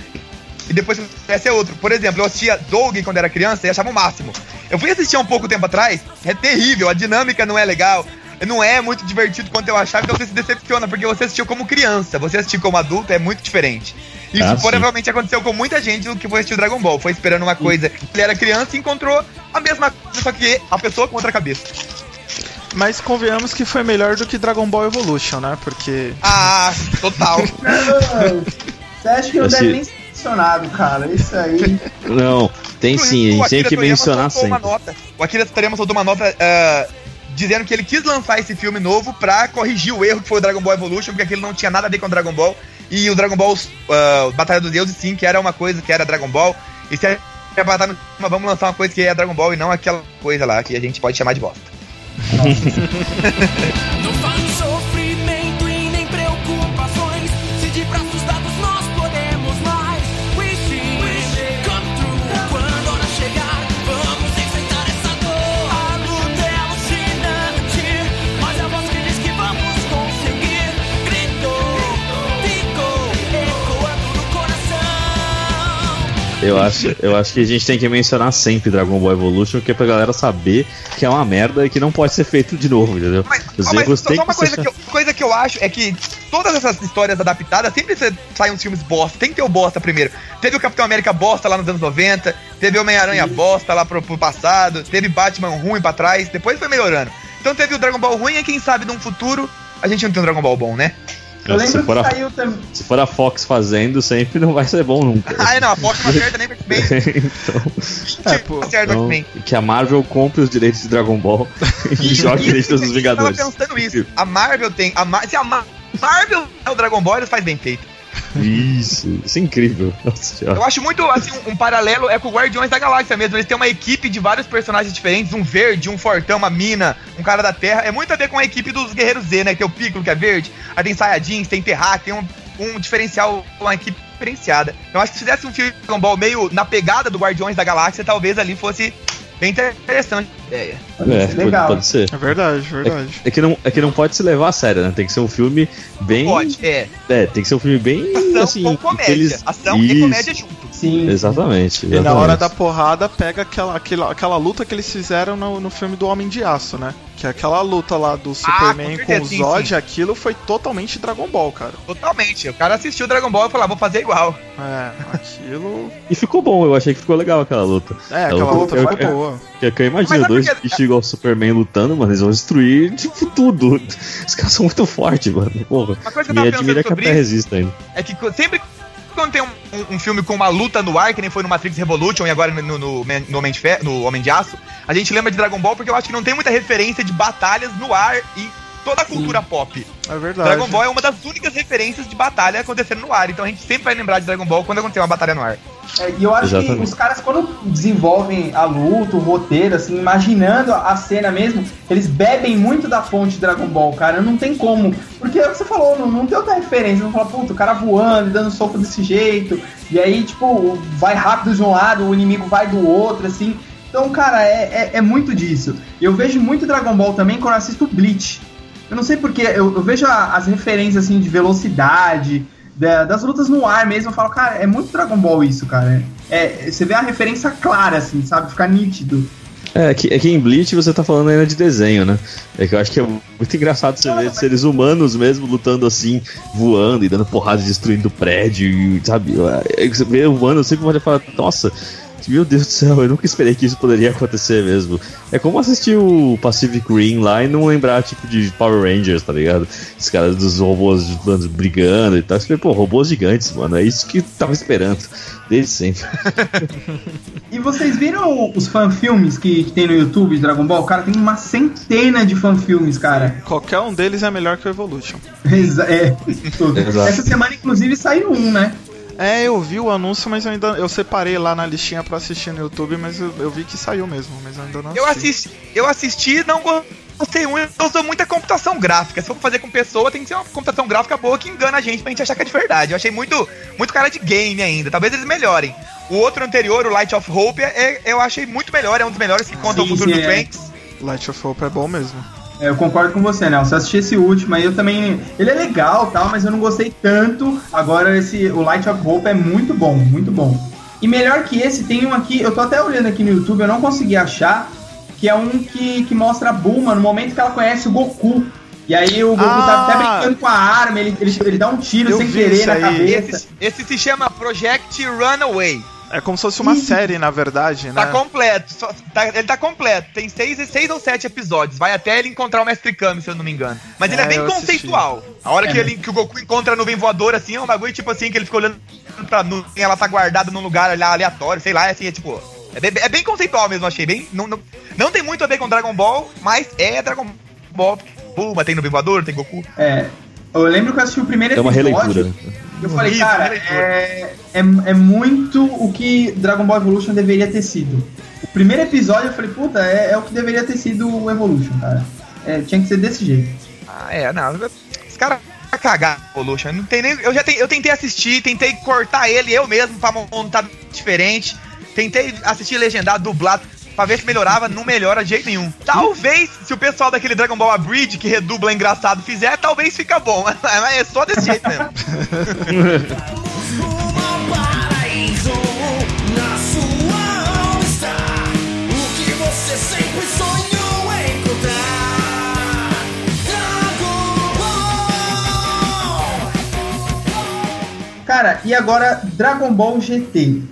Speaker 4: depois esse é outro. Por exemplo, eu assistia Doug quando era criança e achava o máximo. Eu fui assistir há um pouco tempo atrás, é terrível, a dinâmica não é legal, não é muito divertido quanto eu achava, então você se decepciona, porque você assistiu como criança, você assistiu como adulto é muito diferente. Isso
Speaker 2: Ah, sim.
Speaker 4: provavelmente aconteceu com muita gente que foi assistir Dragon Ball. Foi esperando uma coisa. Ele era criança e encontrou a mesma coisa, só que a pessoa com outra cabeça.
Speaker 3: Mas convenhamos que foi melhor do que Dragon Ball Evolution, né? Porque.
Speaker 4: Ah, total.
Speaker 1: Não, você acha que não
Speaker 2: Esse-
Speaker 1: deve nem mencionado, cara? Isso aí.
Speaker 2: Não, tem sim, a gente tem que mencionar sempre.
Speaker 4: nota. O Akira Toriyama soltou uma nota ah, dizendo que ele quis lançar esse filme novo pra corrigir o erro que foi o Dragon Ball Evolution, porque aquilo não tinha nada a ver com o Dragon Ball. E o Dragon Ball ah, Batalha dos Deuses, sim, que era uma coisa que era Dragon Ball. E se é pra estar no mas vamos lançar uma coisa que é Dragon Ball e não aquela coisa lá que a gente pode chamar de bosta.
Speaker 6: Não
Speaker 2: Eu acho, eu acho que a gente tem que mencionar sempre Dragon Ball Evolution, que é pra galera saber que é uma merda e que não pode ser feito de novo, entendeu?
Speaker 4: Mas,
Speaker 2: Os
Speaker 4: mas
Speaker 2: erros
Speaker 4: só, só uma
Speaker 2: que
Speaker 4: coisa
Speaker 2: ser-
Speaker 4: que, eu, coisa que eu acho é que todas essas histórias adaptadas sempre saem uns filmes bosta. Tem que ter o bosta primeiro. Teve o Capitão América bosta lá nos anos 90, teve o Homem-Aranha bosta lá pro, pro passado, teve Batman ruim pra trás, depois foi melhorando. Então teve o Dragon Ball ruim e quem sabe num futuro a gente não tem um Dragon Ball bom, né?
Speaker 1: Eu
Speaker 2: se,
Speaker 1: lembro
Speaker 2: for
Speaker 1: que
Speaker 2: a,
Speaker 1: saiu também.
Speaker 2: se for a Fox fazendo, sempre não vai ser bom nunca.
Speaker 4: Ah, não, a Fox não acerta nem bem.
Speaker 2: então,
Speaker 3: É, pô,
Speaker 4: acerta
Speaker 2: então,
Speaker 4: bem.
Speaker 2: que a Marvel compre os direitos de Dragon Ball e jogue os direitos dos
Speaker 4: Eu
Speaker 2: Vingadores.
Speaker 4: tava pensando isso. A Marvel tem. A Mar- se a Mar- Marvel é o Dragon Ball, eles faz bem feito.
Speaker 2: Isso, isso é incrível. Nossa.
Speaker 4: Eu acho muito, assim, um, um paralelo é com o Guardiões da Galáxia mesmo. Eles têm uma equipe de vários personagens diferentes, um verde, um fortão, uma mina, um cara da Terra. É muito a ver com a equipe dos Guerreiros Z, né? Tem o Piccolo, que é verde, aí tem Saiyajins, tem Terra, tem um, um diferencial, uma equipe diferenciada. Então acho que se fizesse um filme de Dragon Ball meio na pegada do Guardiões da Galáxia, talvez ali fosse bem interessante a ideia.
Speaker 1: Pode
Speaker 2: É,
Speaker 1: ser
Speaker 2: pode,
Speaker 1: legal.
Speaker 2: pode ser.
Speaker 3: É verdade, verdade.
Speaker 2: É que, não, é que não pode se levar a sério, né? Tem que ser um filme bem.
Speaker 4: Pode, é.
Speaker 2: É, tem que ser um filme bem.
Speaker 4: Ação
Speaker 2: assim,
Speaker 4: com comédia.
Speaker 2: eles-
Speaker 4: Ação e
Speaker 2: Isso,
Speaker 4: comédia junto.
Speaker 1: Sim.
Speaker 2: Exatamente.
Speaker 3: E na
Speaker 2: exatamente.
Speaker 3: hora da porrada pega aquela, aquela, aquela luta que eles fizeram no, no filme do Homem de Aço, né? Que é aquela luta lá do Superman
Speaker 4: com certeza,
Speaker 3: com o
Speaker 4: sim,
Speaker 3: Zod,
Speaker 4: sim.
Speaker 3: aquilo foi totalmente Dragon Ball, cara.
Speaker 4: Totalmente. O cara assistiu Dragon Ball e falou, ah, vou fazer igual.
Speaker 3: É, aquilo.
Speaker 2: E ficou bom, eu achei que ficou legal aquela luta.
Speaker 3: É, aquela
Speaker 2: Eu-
Speaker 3: luta
Speaker 2: eu-
Speaker 3: foi
Speaker 2: eu-
Speaker 3: boa.
Speaker 2: Porque que eu
Speaker 4: Mas
Speaker 2: imagino
Speaker 4: é
Speaker 2: dois
Speaker 4: porque-
Speaker 2: bichos igual o Superman lutando, mano, eles vão destruir tipo tudo. Os caras são muito fortes, mano. Porra.
Speaker 4: Uma coisa que eu
Speaker 2: Me
Speaker 4: tava
Speaker 2: admira
Speaker 4: pensando
Speaker 2: que a
Speaker 4: sobre
Speaker 2: Terra
Speaker 4: isso
Speaker 2: resista ainda.
Speaker 4: é que sempre quando tem um, um- um filme com uma luta no ar, que nem foi no Matrix Revolution e agora no, no, no Homem de Fe- no Homem de Aço, a gente lembra de Dragon Ball porque eu acho que não tem muita referência de batalhas no ar em toda a cultura pop.
Speaker 3: É verdade.
Speaker 4: Dragon Ball é uma das únicas referências de batalha acontecendo no ar, então a gente sempre vai lembrar de Dragon Ball quando acontecer uma batalha no ar.
Speaker 1: É, e eu acho
Speaker 2: Exatamente.
Speaker 1: que os caras, quando desenvolvem a luta, o roteiro, assim, imaginando a cena mesmo, eles bebem muito da fonte de Dragon Ball, cara. Não tem como. Porque é o que você falou, não, não tem outra referência. Não fala, puta, o cara voando, dando soco desse jeito. E aí, tipo, vai rápido de um lado, o inimigo vai do outro, assim. Então, cara, é, é, é muito disso. E eu vejo muito Dragon Ball também quando eu assisto Bleach. Eu não sei porque, eu, eu vejo a- as referências assim de velocidade, da- das lutas no ar mesmo, eu falo, cara, é muito Dragon Ball isso, cara. É, você vê a referência clara, assim, sabe? Fica nítido.
Speaker 2: É que, é que em Bleach você tá falando ainda de desenho, né? É que eu acho que é muito engraçado você ver seres humanos mesmo lutando assim, voando e dando porrada e destruindo prédio, e, sabe? Aí você vê humano, sempre vou falar, nossa, meu Deus do céu, eu nunca esperei que isso poderia acontecer mesmo. É como assistir o Pacific Rim lá e não lembrar, tipo, de Power Rangers, tá ligado? Os caras dos robôs mano, brigando e tal. Você falei, pô, robôs gigantes, mano, é isso que eu tava esperando. Desde sempre.
Speaker 1: E vocês viram os fanfilmes que, que tem no YouTube de Dragon Ball? Cara, tem uma centena de fanfilmes, cara.
Speaker 3: Qualquer um deles é melhor que o Evolution.
Speaker 1: É, tudo.
Speaker 2: Exato.
Speaker 1: Essa semana, inclusive, saiu um, né?
Speaker 3: É, eu vi o anúncio, mas eu ainda. Eu separei lá na listinha pra assistir no YouTube, mas eu, eu vi que saiu mesmo, mas eu ainda não
Speaker 4: Eu assisti, eu assisti não gostei muito, eu uso muita computação gráfica. Se for fazer com pessoa, tem que ser uma computação gráfica boa que engana a gente pra gente achar que é de verdade. Eu achei muito, muito cara de game ainda. Talvez eles melhorem. O outro anterior, o Light of Hope, é, eu achei muito melhor, é um dos melhores que conta o futuro
Speaker 1: sim,
Speaker 4: do
Speaker 1: é.
Speaker 3: Light of Hope é bom mesmo.
Speaker 1: É, eu concordo com você, Nelson. Eu assisti esse último aí, eu também. Ele é legal tal, mas eu não gostei tanto. Agora, esse, o Light of Hope é muito bom, muito bom. E melhor que esse, tem um aqui, eu tô até olhando aqui no YouTube, eu não consegui achar, que é um que, que mostra a Bulma no momento que ela conhece o Goku. E aí o Goku tá até
Speaker 3: Ah!
Speaker 1: brincando com a arma, ele, ele, ele dá um tiro sem querer na
Speaker 3: aí.
Speaker 1: cabeça.
Speaker 4: Esse, esse se chama Project Runaway.
Speaker 3: É como se fosse uma série, na verdade, né?
Speaker 4: Tá completo, só- tá- ele tá completo. Tem seis, seis ou sete episódios. Vai até ele encontrar o Mestre Kami, se eu não me engano. Mas ele é,
Speaker 3: É,
Speaker 4: bem
Speaker 3: eu assisti.
Speaker 4: conceitual. A hora
Speaker 1: É,
Speaker 4: que,
Speaker 1: né?
Speaker 4: ele, que o Goku encontra a nuvem voadora, assim, é um bagulho tipo assim, que ele fica olhando pra nuvem, ela tá guardada num lugar lá aleatório, sei lá, assim, é tipo. É bem, é bem conceitual mesmo, achei. Bem, não, não, não tem muito a ver com Dragon Ball, mas é Dragon Ball. Puma, tem nuvem voadora, tem Goku.
Speaker 1: É. Eu lembro que eu assisti o primeiro
Speaker 2: É uma
Speaker 1: episódio.
Speaker 2: releitura.
Speaker 1: Eu falei,
Speaker 4: Isso,
Speaker 1: cara,
Speaker 4: releitura.
Speaker 1: é, é, é muito o que Dragon Ball Evolution deveria ter sido. O primeiro episódio eu falei, puta, é, é o que deveria ter sido o Evolution, cara. É, tinha que ser desse jeito.
Speaker 4: Ah, é, não. Os caras cagaram o Evolution. Não tem nem, eu já tem- eu tentei assistir, tentei cortar ele eu mesmo pra montar diferente. Tentei assistir legendado, dublado, pra ver se melhorava, não melhora de jeito nenhum. Talvez, se o pessoal daquele Dragon Ball Abridge, que redubla engraçado, fizer, talvez fica bom. Mas é só desse jeito mesmo.
Speaker 1: Cara, e agora Dragon Ball GT.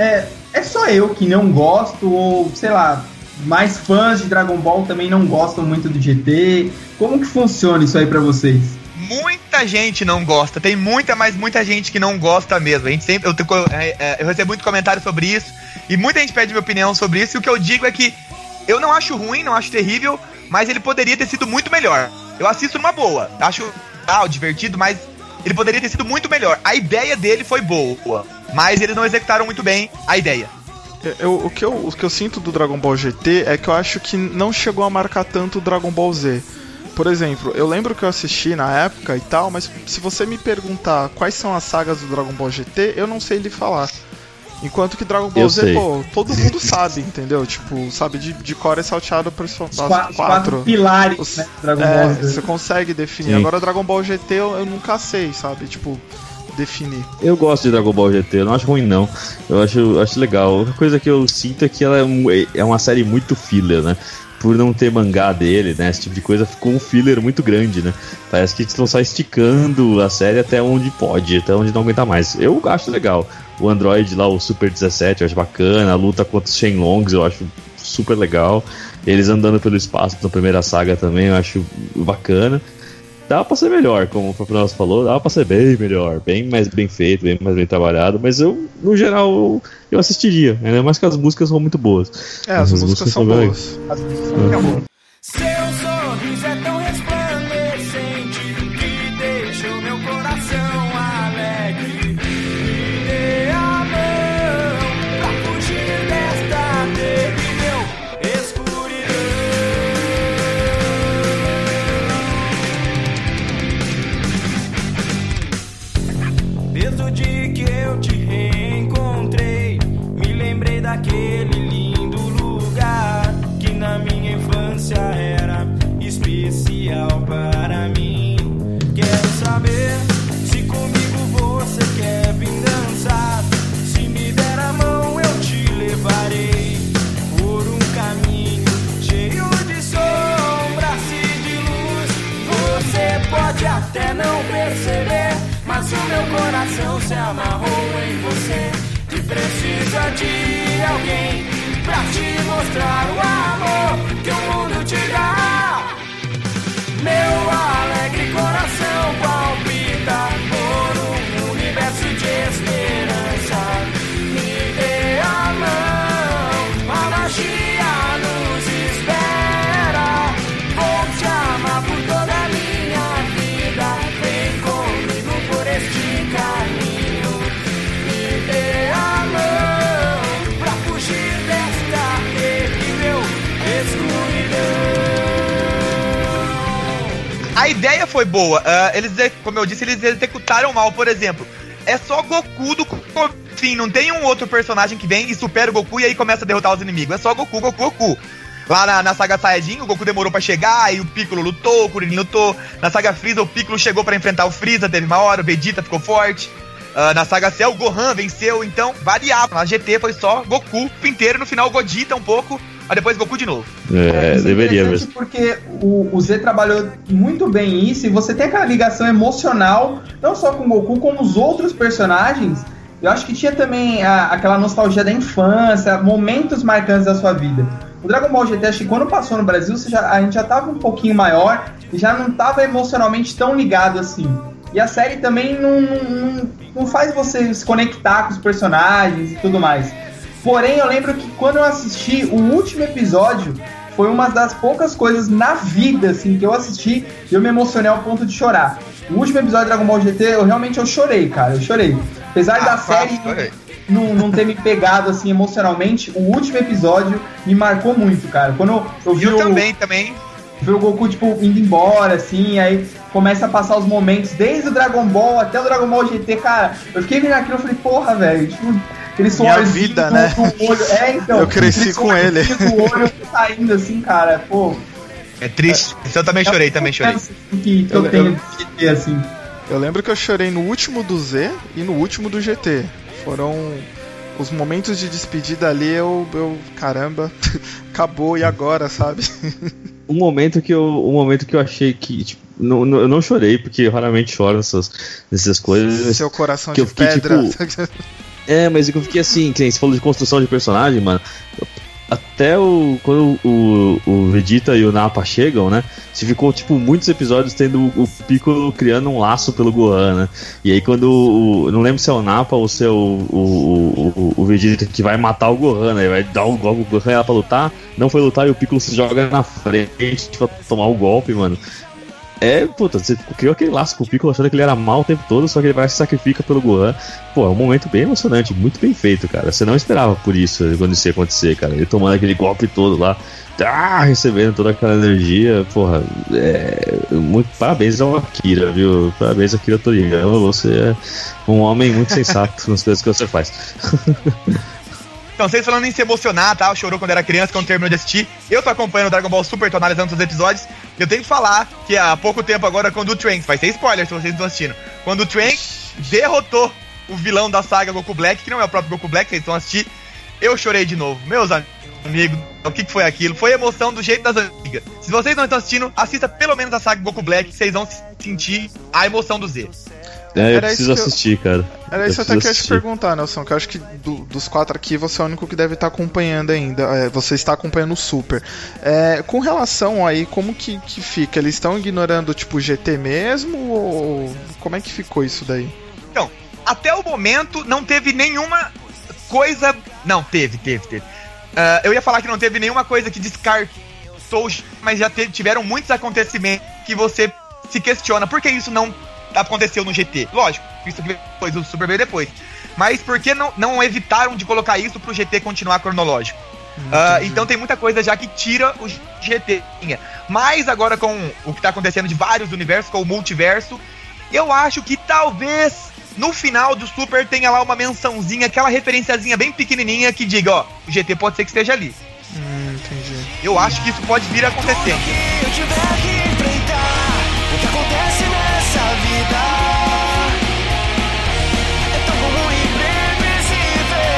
Speaker 1: É, é só eu que não gosto, ou sei lá, mais fãs de Dragon Ball também não gostam muito do GT. Como que funciona isso aí pra vocês?
Speaker 4: Muita gente não gosta, tem muita, mas muita gente que não gosta mesmo. A gente sempre, eu, tenho- é, é, eu recebo muito comentário sobre isso e muita gente pede minha opinião sobre isso. E o que eu digo é que eu não acho ruim, não acho terrível, mas ele poderia ter sido muito melhor. Eu assisto numa boa, acho legal, divertido, mas ele poderia ter sido muito melhor. A ideia dele foi boa, mas eles não executaram muito bem a ideia.
Speaker 3: Eu- o, que eu, o que eu sinto do Dragon Ball GT é que eu acho que não chegou a marcar tanto o Dragon Ball Z. Por exemplo, eu lembro que eu assisti na época e tal, mas se você me perguntar quais são as sagas do Dragon Ball GT, eu não sei lhe falar. Enquanto que Dragon Ball
Speaker 2: Eu
Speaker 3: Z,
Speaker 2: sei.
Speaker 3: pô, todo mundo sabe, entendeu? Tipo, sabe de, de cor é salteado por as
Speaker 1: Os qua- os
Speaker 3: quatro.
Speaker 1: pilares
Speaker 3: Os-
Speaker 1: né, Dragon
Speaker 3: É,
Speaker 1: Ball Z.
Speaker 3: você consegue definir.
Speaker 2: Sim.
Speaker 3: Agora Dragon Ball GT eu, eu nunca sei, sabe? Tipo, definir.
Speaker 2: Eu gosto de Dragon Ball GT, eu não acho ruim não. Eu acho, acho legal. A única coisa que eu sinto é que ela é, é uma série muito filler, né? Por não ter mangá dele, né? Esse tipo de coisa ficou um filler muito grande, né? Parece que eles estão só esticando a série até onde pode, até onde não aguenta mais. Eu acho legal. O Android lá, o Super 17, eu acho bacana. A luta contra os Shenlongs eu acho super legal. Eles andando pelo espaço na primeira saga também eu acho bacana. Dava pra ser melhor, como o Fernando falou, dava pra ser bem melhor, bem mais bem feito, bem mais bem trabalhado, mas eu, no geral, eu, eu assistiria, ainda mais que as músicas são muito boas.
Speaker 3: É, as
Speaker 2: Essas
Speaker 3: músicas são
Speaker 2: bem-
Speaker 3: boas.
Speaker 6: Seu sorriso
Speaker 4: eles, como eu disse, eles executaram mal, por exemplo. É só Goku do Sim, não tem um outro personagem que vem e supera o Goku e aí começa a derrotar os inimigos. É só Goku, Goku, Goku. Lá na, na saga Saiyajin, o Goku demorou pra chegar, aí o Piccolo lutou, o Kuririn lutou. Na saga Freeza, o Piccolo chegou pra enfrentar o Freeza, teve uma hora, o Vegeta ficou forte. Ah, na saga Cell, o Gohan venceu, então variava. Na GT foi só Goku inteiro, no final Godita um pouco, mas depois Goku de novo.
Speaker 2: É,
Speaker 1: Isso
Speaker 2: deveria
Speaker 1: interessante
Speaker 2: mesmo.
Speaker 1: Porque o, o Z trabalhou muito bem isso e você tem aquela ligação emocional, não só com o Goku, como os outros personagens. Eu acho que tinha também a- aquela nostalgia da infância, momentos marcantes da sua vida. O Dragon Ball GT, acho que quando passou no Brasil, você já- a gente já tava um pouquinho maior e já não tava emocionalmente tão ligado assim. E a série também não, não, não faz você se conectar com os personagens e tudo mais. Porém, eu lembro que quando eu assisti o último episódio, foi uma das poucas coisas na vida assim que eu assisti e eu me emocionei ao ponto de chorar. O último episódio de Dragon Ball GT, eu realmente eu chorei, cara, eu chorei. Apesar
Speaker 4: Ah,
Speaker 1: da série não, não ter me pegado assim emocionalmente, o último episódio me marcou muito, cara. Quando eu, eu vi
Speaker 4: Eu
Speaker 1: o,
Speaker 4: também, também.
Speaker 1: ver o Goku, tipo, indo embora, assim, aí começa a passar os momentos, desde o Dragon Ball até o Dragon Ball GT, cara, eu fiquei vendo aquilo e falei, porra, velho, tipo, aquele suorzinho
Speaker 3: vida,
Speaker 1: do,
Speaker 3: né?
Speaker 1: do olho. É, então.
Speaker 3: Eu cresci com ele.
Speaker 1: do olho saindo, assim, cara, pô.
Speaker 4: É triste. Eu também chorei, também chorei.
Speaker 1: Que, que eu,
Speaker 3: Eu-
Speaker 1: tenho
Speaker 3: eu-
Speaker 1: de GT, assim.
Speaker 3: Eu lembro que eu chorei no último do Z e no último do GT. Foram os momentos de despedida ali, eu, eu caramba, acabou e agora, sabe?
Speaker 2: Um momento que eu, um momento que eu achei que, tipo, não, não- eu não chorei, porque eu raramente choro nessas, nessas coisas.
Speaker 3: Seu coração
Speaker 2: que
Speaker 3: de
Speaker 2: eu fiquei,
Speaker 3: pedra.
Speaker 2: É, mas é eu fiquei assim, que você falou de construção de personagem, mano. Até o. Quando o, o Vegeta e o Nappa chegam, né? Você ficou, tipo, muitos episódios tendo o, Piccolo criando um laço pelo Gohan, né? E aí quando o. Não lembro se é o Nappa ou se é o, o, o, o Vegeta que vai matar o Gohan, né? Vai dar o golpe, o Gohan era pra lutar, não foi lutar e o Piccolo se joga na frente pra tomar o golpe, mano. É, puta, você criou aquele laço com o Piccolo achando que ele era mal o tempo todo, só que ele vai se sacrifica pelo Gohan. Pô, é um momento bem emocionante, muito bem feito, cara. Você não esperava por isso quando isso ia acontecer, cara. Ele tomando aquele golpe todo lá, tá, recebendo toda aquela energia, porra. É, muito parabéns ao Akira, viu? Parabéns, Akira Toriyama. Você é um homem muito sensato nas coisas que você faz.
Speaker 4: Então, vocês falando em se emocionar, tá? Chorou quando era criança, quando terminou de assistir. Eu tô acompanhando o Dragon Ball Super, tô analisando os episódios. Eu tenho que falar que há pouco tempo agora, quando o Trunks, vai ser spoiler se vocês estão assistindo, quando o Trunks derrotou o vilão da saga Goku Black, que não é o próprio Goku Black, vocês estão assistindo, eu chorei de novo. Meus amigos, o que, que foi aquilo? Foi emoção do jeito das antigas. Se vocês não estão assistindo, assista pelo menos a saga Goku Black, vocês vão sentir a emoção do Z.
Speaker 2: É, eu
Speaker 3: Era
Speaker 2: preciso
Speaker 3: isso que eu-
Speaker 2: assistir, cara.
Speaker 3: Era isso
Speaker 2: Eu
Speaker 3: até que eu ia te
Speaker 2: assistir.
Speaker 3: perguntar, Nelson, que eu acho que do- dos quatro aqui você é o único que deve estar acompanhando ainda. é, você está acompanhando o Super. É, com relação aí, como que, que fica? Eles estão ignorando tipo o GT mesmo? Ou como é que ficou isso daí?
Speaker 4: Então, até o momento não teve nenhuma coisa. Não, teve, teve, teve. Ah, eu ia falar que não teve nenhuma coisa que descartou, mas já te- tiveram muitos acontecimentos que você se questiona por que isso não aconteceu no GT. Lógico, isso depois, o Super veio depois. Mas por que não, não evitaram de colocar isso pro GT continuar cronológico? Ah, então tem muita coisa já que tira o GT. Mas agora com o que tá acontecendo de vários universos, com o multiverso, eu acho que talvez no final do Super tenha lá uma mençãozinha, aquela referenciazinha bem pequenininha que diga, ó, o GT pode ser que esteja ali.
Speaker 3: Hum, entendi.
Speaker 4: Eu acho que isso pode vir a
Speaker 6: acontece nessa vida é tão comum e imprevisível.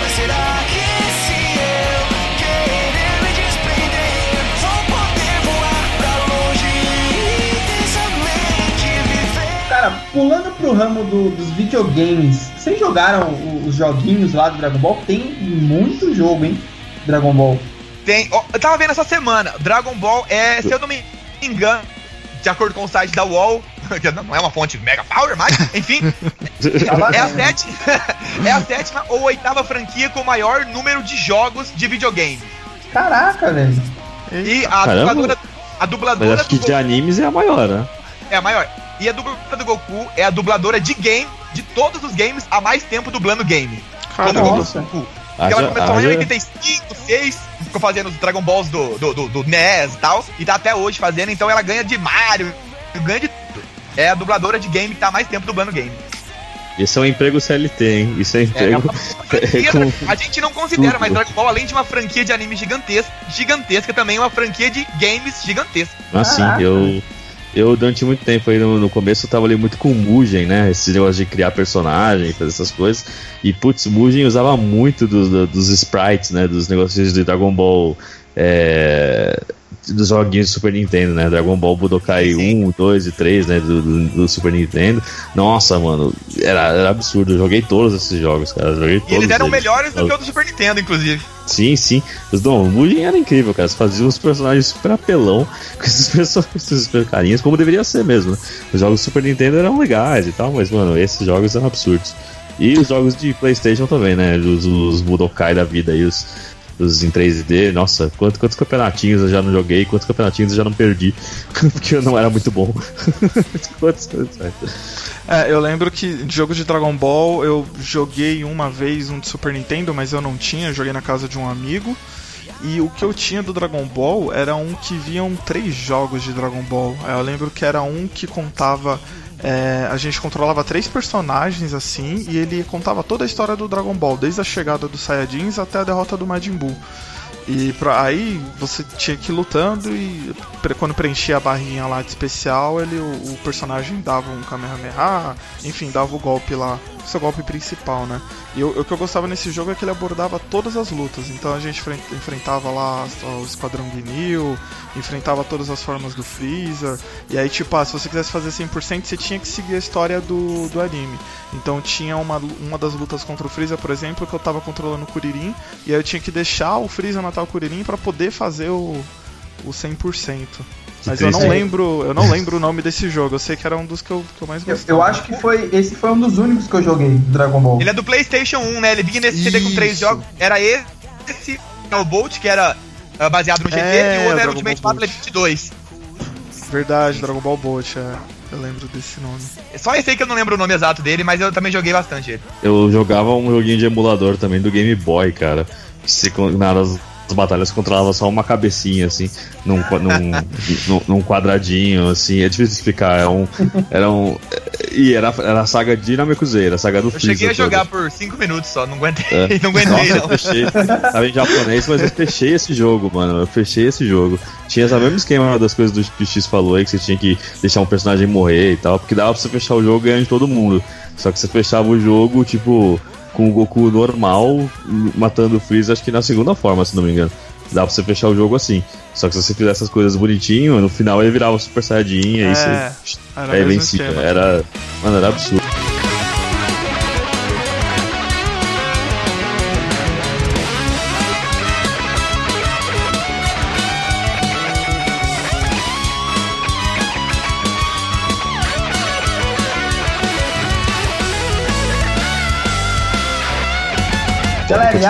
Speaker 6: Mas será que se eu querer me desprender, vou poder voar pra longe e intensamente viver?
Speaker 1: Cara, pulando pro ramo do- dos videogames, vocês jogaram os joguinhos lá do Dragon Ball? Tem muito jogo, hein? Dragon Ball.
Speaker 4: Tem. ó, eu tava vendo essa semana. Dragon Ball é, se eu não me engano, de acordo com o site da UOL, que não é uma fonte mega power, mas, enfim, é a, sétima, é a sétima ou oitava franquia com o maior número de jogos de videogame.
Speaker 1: Caraca, velho.
Speaker 4: E a
Speaker 2: Caramba.
Speaker 4: dubladora. A
Speaker 2: Mas
Speaker 4: dubladora
Speaker 2: acho que
Speaker 4: do
Speaker 2: de animes é a maior, né?
Speaker 4: É a maior. E a dubladora do Goku é a dubladora de game de todos os games há mais tempo dublando game. Como
Speaker 3: Caramba.
Speaker 1: Nossa.
Speaker 4: Goku. Porque ela
Speaker 2: Haja-
Speaker 4: começou lá em
Speaker 2: haja-
Speaker 4: 85, 6, ficou fazendo os Dragon Balls do, do, do, do NES e tal, e tá até hoje fazendo, então ela ganha de Mario, ganha de tudo. É a dubladora de game que tá mais tempo dublando game.
Speaker 2: Esse é um emprego CLT, hein? Isso é
Speaker 4: É, é
Speaker 2: emprego.
Speaker 4: uma franquia,
Speaker 2: com-
Speaker 4: a gente não considera, mas Dragon Ball, além de uma franquia de anime gigantesca, gigantesca, também é uma franquia de games gigantesca.
Speaker 2: Assim,
Speaker 1: Caraca.
Speaker 2: eu. Eu, durante muito tempo aí no, no começo, eu trabalhei muito com Mugen, né? Esse negócio de criar personagem, fazer essas coisas. E, putz, Mugen usava muito dos, do- dos sprites, né? Dos negócios de Dragon Ball. É, dos joguinhos do Super Nintendo, né? Dragon Ball Budokai 1, 2 e 3, né? Do, do- do Super Nintendo. Nossa, mano, era, era absurdo. Eu joguei todos esses jogos, cara. eu Joguei todos
Speaker 4: E eles eram
Speaker 2: eles.
Speaker 4: melhores do que o do Super Nintendo, inclusive.
Speaker 2: Sim, sim. Não, o Mugen era incrível, cara. Você fazia uns personagens super apelão com esses personagens super carinhos, como deveria ser mesmo, né? Os jogos do Super Nintendo eram legais e tal, mas, mano, esses jogos eram absurdos. E os jogos de Playstation também, né? Os, os Budokai da vida aí, os, os em 3D. Nossa, quantos, quantos campeonatinhos eu já não joguei, quantos campeonatinhos eu já não perdi, porque eu não era muito bom. quantos,
Speaker 3: É, eu lembro que de jogo de Dragon Ball eu joguei uma vez um de Super Nintendo, mas eu não tinha, joguei na casa de um amigo. E o que eu tinha do Dragon Ball era um que viam três jogos de Dragon Ball. É, Eu lembro que era um que contava. É, a gente controlava três personagens assim, e ele contava toda a história do Dragon Ball, desde a chegada dos Saiyajins até a derrota do Majin Buu. E pra, aí você tinha que ir lutando e pre- quando preenchia a barrinha lá de especial, ele, o, o personagem dava um Kamehameha, enfim, dava o golpe lá, o seu golpe principal, né? E eu- o que eu gostava nesse jogo é que ele abordava todas as lutas. Então a gente enfren- enfrentava lá o Esquadrão Ginyu, enfrentava todas as formas do Freezer. E aí, tipo, ah, se você quisesse fazer 100%, você tinha que seguir a história do, do anime. Então tinha uma, uma das lutas contra o Freezer, por exemplo, que eu tava controlando o Kuririn. E aí eu tinha que deixar o Freezer matar o Kuririn pra poder fazer o, o 100%. Mas eu não lembro, eu não lembro o nome desse jogo. Eu sei que era um dos que eu, que eu mais
Speaker 1: Eu,
Speaker 3: gostava.
Speaker 1: eu acho que foi. Esse foi um dos únicos que eu joguei do Dragon Ball.
Speaker 4: Ele é do PlayStation 1, né? Ele vinha nesse CD com três
Speaker 3: Isso.
Speaker 4: jogos. Era esse, é o Bolt, que era ah, baseado no GT,
Speaker 3: É,
Speaker 4: e o outro era
Speaker 3: Dragon
Speaker 4: Ultimate
Speaker 3: Ball
Speaker 4: Battle 22.
Speaker 3: Verdade, Dragon Ball Bolt, é. Eu lembro desse nome.
Speaker 4: Só esse aí que eu não lembro o nome exato dele, mas eu também joguei bastante ele.
Speaker 2: Eu jogava um joguinho de emulador também do Game Boy, cara. Que se, nas batalhas controlava só uma cabecinha, assim, num, num, num, num quadradinho, assim. É difícil de explicar. É um, era um. E era, era a saga de Namekusei, a saga do
Speaker 4: Eu cheguei a jogar
Speaker 2: toda.
Speaker 4: por 5 minutos só, não aguentei,
Speaker 2: É.
Speaker 4: não aguentei
Speaker 2: Nossa, eu
Speaker 4: não.
Speaker 2: fechei. Tava em japonês, mas eu fechei esse jogo, mano. Eu fechei esse jogo. Tinha esse mesmo esquema das coisas do que o X falou aí, que você tinha que deixar um personagem morrer e tal, porque dava pra você fechar o jogo ganhando de todo mundo. Só que você fechava o jogo, tipo, com o Goku normal, matando o Freeza, acho que na segunda forma, se não me engano. Dá pra você fechar o jogo assim. Só que se você fizesse essas coisas bonitinho, no final ele virava Super Saiyajin, aí
Speaker 3: É,
Speaker 2: você.
Speaker 3: Era
Speaker 2: Aí vencia. Era. Mano, era absurdo.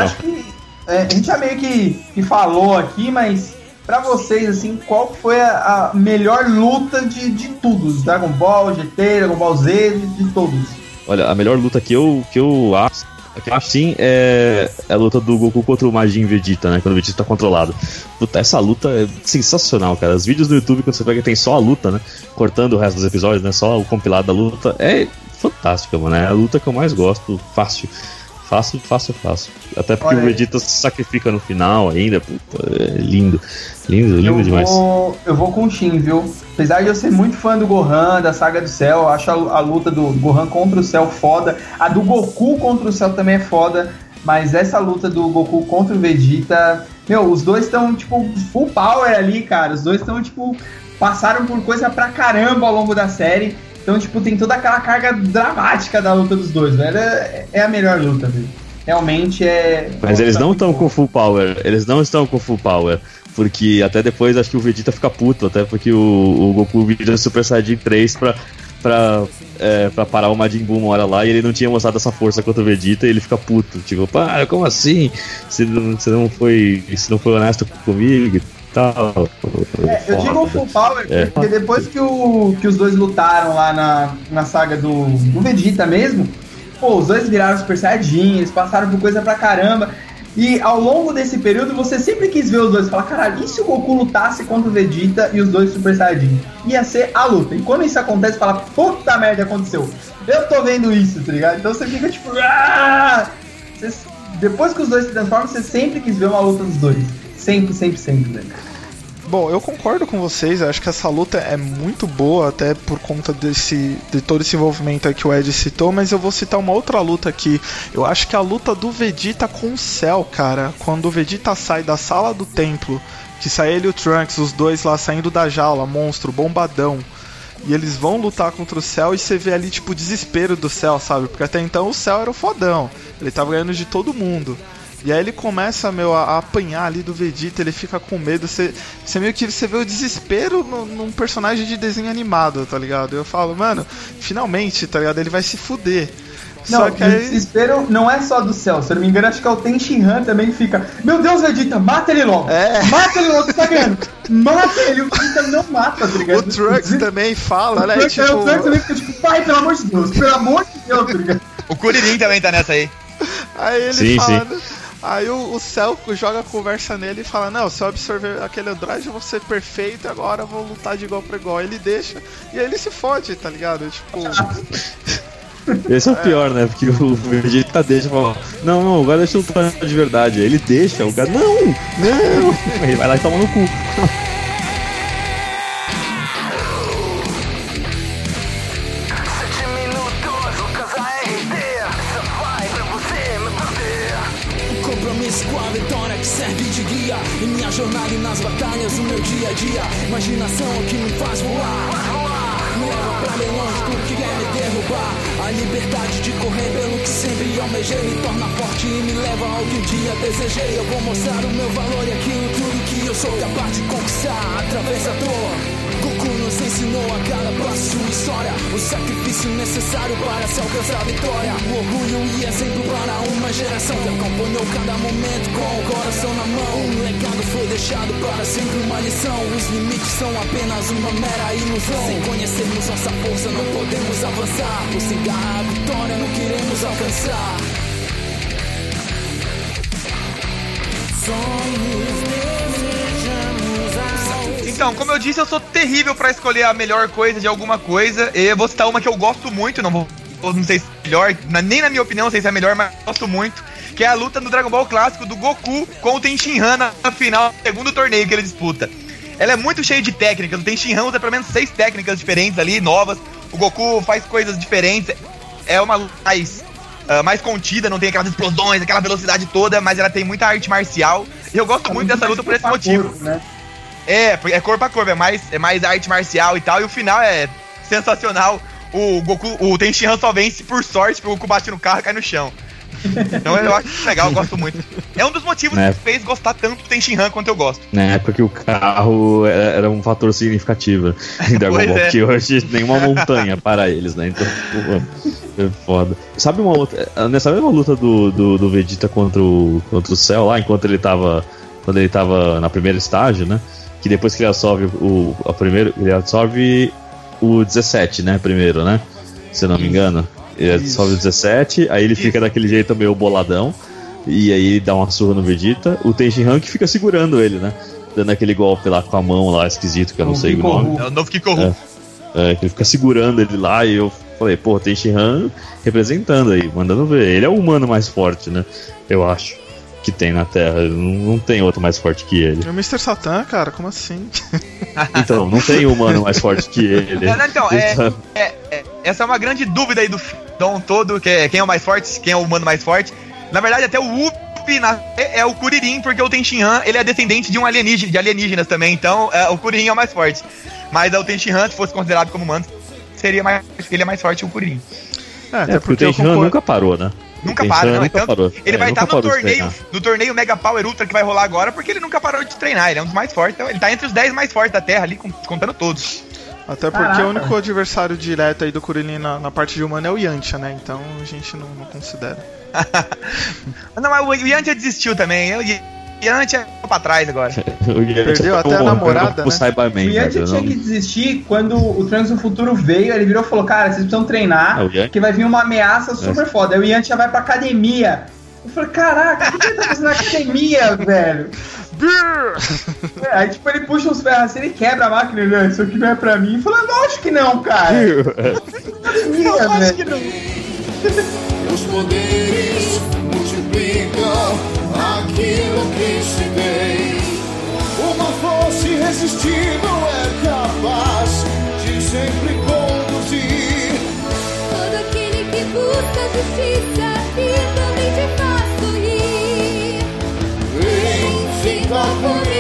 Speaker 1: Acho que é, a gente já meio que, que falou aqui, mas pra vocês, assim, qual foi a, a melhor luta de, de tudo? Dragon Ball, GT, Dragon Ball Z, de, de todos.
Speaker 2: Olha, a melhor luta que eu, que eu acho, acho sim é, é a luta do Goku contra o Majin Vegeta, né? Quando o Vegeta tá controlado. Puta, essa luta é sensacional, cara. Os vídeos no YouTube, quando você pega, tem só a luta, né? Cortando o resto dos episódios, né? Só o compilado da luta. É fantástica, mano. É a luta que eu mais gosto. Fácil. Fácil, fácil, fácil. Até porque
Speaker 1: Olha
Speaker 2: o. Vegeta se sacrifica no final ainda. Puta, é lindo. Lindo, lindo
Speaker 1: eu
Speaker 2: demais.
Speaker 1: Vou, eu vou com o Shin, viu? Apesar de eu ser muito fã do Gohan, da saga do céu, acho a, a luta do Gohan contra o céu foda. A do Goku contra o céu também é foda. Mas essa luta do Goku contra o Vegeta. Meu, os dois estão, tipo, full power ali, cara. Os dois estão, tipo, passaram por coisa pra caramba ao longo da série. Então, tipo, tem toda aquela carga dramática da luta dos dois, velho. É, é a melhor luta, velho. Realmente é.
Speaker 2: Mas eles não
Speaker 1: estão
Speaker 2: com full power. Eles não estão com full power. Porque até depois acho que o Vegeta fica puto, até porque o, o Goku vira Super Saiyajin 3 pra, pra, é, pra parar o Majin Buu uma hora lá e ele não tinha mostrado essa força contra o Vegeta e ele fica puto. Tipo, para, como assim? Você não, você não foi. Você não foi honesto comigo tal.
Speaker 1: É, eu digo o full power
Speaker 2: É.
Speaker 1: porque depois que, o, que os dois lutaram lá na, na saga do, do Vegeta mesmo, pô, os dois viraram Super Saiyajin, eles passaram por coisa pra caramba. E ao longo desse período você sempre quis ver os dois falar, caralho, e se o Goku lutasse contra o Vegeta e os dois Super Saiyajin? Ia ser a luta. E quando isso acontece, fala, puta merda, aconteceu. Eu tô vendo isso, tá ligado? Então você fica tipo, ah! Depois que os dois se transformam, você sempre quis ver uma luta dos dois. Sempre, sempre, sempre, velho.
Speaker 3: Bom, eu concordo com vocês, acho que essa luta é muito boa, até por conta desse, de todo esse envolvimento que o Ed citou, mas eu vou citar uma outra luta aqui. Eu acho que a luta do Vegeta com o Cell, cara, quando o Vegeta sai da sala do templo, que sai ele e o Trunks, os dois lá saindo da jaula, monstro, bombadão. E eles vão lutar contra o Cell e você vê ali, tipo, o desespero do Cell, sabe? Porque até então o Cell era o fodão. Ele tava ganhando de todo mundo. E aí ele começa, meu, a, a apanhar ali do Vegeta, ele fica com medo. Você, você meio que você vê o desespero no- num personagem de desenho animado, tá ligado? Eu falo, mano, finalmente, tá ligado? Ele vai se fuder.
Speaker 1: Não,
Speaker 3: Só que
Speaker 1: o
Speaker 3: aí.
Speaker 1: desespero não é só do céu. Se eu não me engano, acho que é o Ten Shinhan também que fica. Meu Deus, Vegeta, mata ele logo!
Speaker 3: É.
Speaker 1: Mata ele logo, você tá ganhando! Mata ele, o Vegeta não mata, tá ligado?
Speaker 3: O Trunks também fala, né?
Speaker 1: O Trunks,
Speaker 3: Tipo,
Speaker 1: o Trunks também fica tipo, pai, pelo amor de Deus, pelo amor de Deus, tá ligado?
Speaker 4: O Kuririn também tá nessa aí.
Speaker 3: Aí ele
Speaker 2: Sim,
Speaker 3: fala. né? Aí o, o Cell joga a conversa nele e fala: Não, se eu absorver aquele Android, eu vou ser perfeito, agora eu vou lutar de igual pra igual. Ele deixa e aí ele se fode, tá ligado? Tipo.
Speaker 2: Esse é o pior, né? Porque o Vegeta deixa e fala: Não, não, agora deixa eu lutar de verdade. Aí ele deixa, o cara, não, não. Aí vai lá e toma no cu.
Speaker 6: Almejei Me torna forte e me leva ao que um dia desejei. Eu vou mostrar o meu valor e aquilo tudo que eu sou capaz de conquistar Através da dor Goku nos ensinou a cada passo sua história. O sacrifício necessário para se alcançar a vitória. O orgulho e exemplo para uma geração Que acompanhou cada momento com o coração na mão. Um legado foi deixado para sempre uma lição. Os limites são apenas uma mera ilusão. Sem conhecermos nossa força não podemos avançar. Por sem garra a vitória não queremos alcançar. Sonhos desejamos ao
Speaker 4: Então, como eu disse, eu sou terrível pra escolher a melhor coisa de alguma coisa. E eu vou citar uma que eu gosto muito, não vou. Não sei se é melhor, nem na minha opinião, não sei se é melhor, mas gosto muito. Que é a luta no Dragon Ball clássico do Goku com o Tenshinhan na na final do segundo torneio que ele disputa. Ela é muito cheia de técnicas. O Tenshinhan usa pelo menos seis técnicas diferentes ali, novas. O Goku faz coisas diferentes. É uma luta mais, ah, mais contida, não tem aquelas explosões, aquela velocidade toda, mas ela tem muita arte marcial. E eu gosto muito dessa luta por esse motivo.
Speaker 1: né?
Speaker 4: É, é corpo a corpo, é mais, é mais arte marcial e tal. E o final é sensacional. O Goku, o Tenshinhan só vence por sorte, porque o Goku bate no carro e cai no chão. Então eu acho isso legal, eu gosto muito. É um dos motivos
Speaker 2: É.
Speaker 4: que fez gostar tanto do Tenshinhan quanto eu gosto.
Speaker 2: Na época que o carro era, um fator significativo em Dragon
Speaker 4: Pois
Speaker 2: Ball,
Speaker 4: é.
Speaker 2: porque hoje nenhuma montanha para eles, né? Então, pô, é foda. Sabe uma outra. Nessa mesma luta do, do, do Vegeta contra o, contra o Cell lá, enquanto ele tava. Quando ele tava na primeira estágio, né? Que depois que ele absorve o. A primeiro, ele absorve o 17, né? Primeiro, né? Se eu não me engano. Ele absorve o 17, aí ele fica daquele jeito meio boladão. E aí dá uma surra no Vegeta. O Tenshinhan que fica segurando ele, né? Dando aquele golpe lá com a mão lá esquisito, que eu não
Speaker 1: O
Speaker 2: sei o nome.
Speaker 4: É o novo Kikoru.
Speaker 2: É, que ele fica segurando ele lá e eu falei, pô, Tenshinhan representando aí, mandando ver. Ele é o humano mais forte, né? Eu acho. Que tem na Terra. Não, não tem outro mais forte que ele.
Speaker 3: E o Mr. Satan, cara, como assim?
Speaker 2: Então, não tem humano mais forte que ele.
Speaker 4: É, não, então, é,
Speaker 2: Então,
Speaker 4: é- é- essa é uma grande dúvida aí do Dom todo, que é quem é o mais forte, quem é o humano mais forte. Na verdade, até o Up na- é, é o Kuririn, porque o Tenshinhan, ele é descendente de um alienígena, de alienígenas também, então é, o Kuririn é o mais forte. Mas é, o Tenshinhan, se fosse considerado como humano, seria mais, ele é mais forte que o Kuririn.
Speaker 3: É, até
Speaker 2: É, porque o
Speaker 3: eu
Speaker 2: Tenshan
Speaker 3: concordo-
Speaker 2: nunca parou, né?
Speaker 4: Nunca para, não.
Speaker 2: nunca parou.
Speaker 4: ele
Speaker 2: É,
Speaker 4: vai estar no
Speaker 2: parou de
Speaker 4: torneio, no torneio Mega Power Ultra que vai rolar agora, porque ele nunca parou de treinar. Ele é um dos mais fortes. Então, ele tá entre os 10 mais fortes da Terra ali, com- contando todos.
Speaker 3: Até porque
Speaker 1: Caraca.
Speaker 3: o único adversário direto aí do Kuririn na, na parte de humano é o Yantia, né? Então a gente não, não considera.
Speaker 4: Não, mas o Yantia desistiu também. O Yantia ficou pra trás agora.
Speaker 3: Perdeu até a namorada, né?
Speaker 2: Cyberman,
Speaker 1: O Yantia
Speaker 2: velho,
Speaker 1: tinha
Speaker 2: não-
Speaker 1: que desistir quando o Trunks do Futuro veio, ele virou e falou, cara, vocês precisam treinar,
Speaker 2: É,
Speaker 1: que vai vir uma ameaça super foda. Aí o Yantia vai pra academia. Eu falei, caraca, o que ele tá fazendo na academia, velho? É, aí tipo, ele puxa uns ferros assim, ele quebra a máquina, né? Isso aqui não é pra mim. Eu falei, lógico que não, cara. Academia, velho.
Speaker 7: Os poderes multiplicam aquilo que se tem. Uma força irresistível é capaz de sempre conduzir.
Speaker 8: Todo aquele que busca justiça e também te faz sorrir.
Speaker 7: Vem, sinta comigo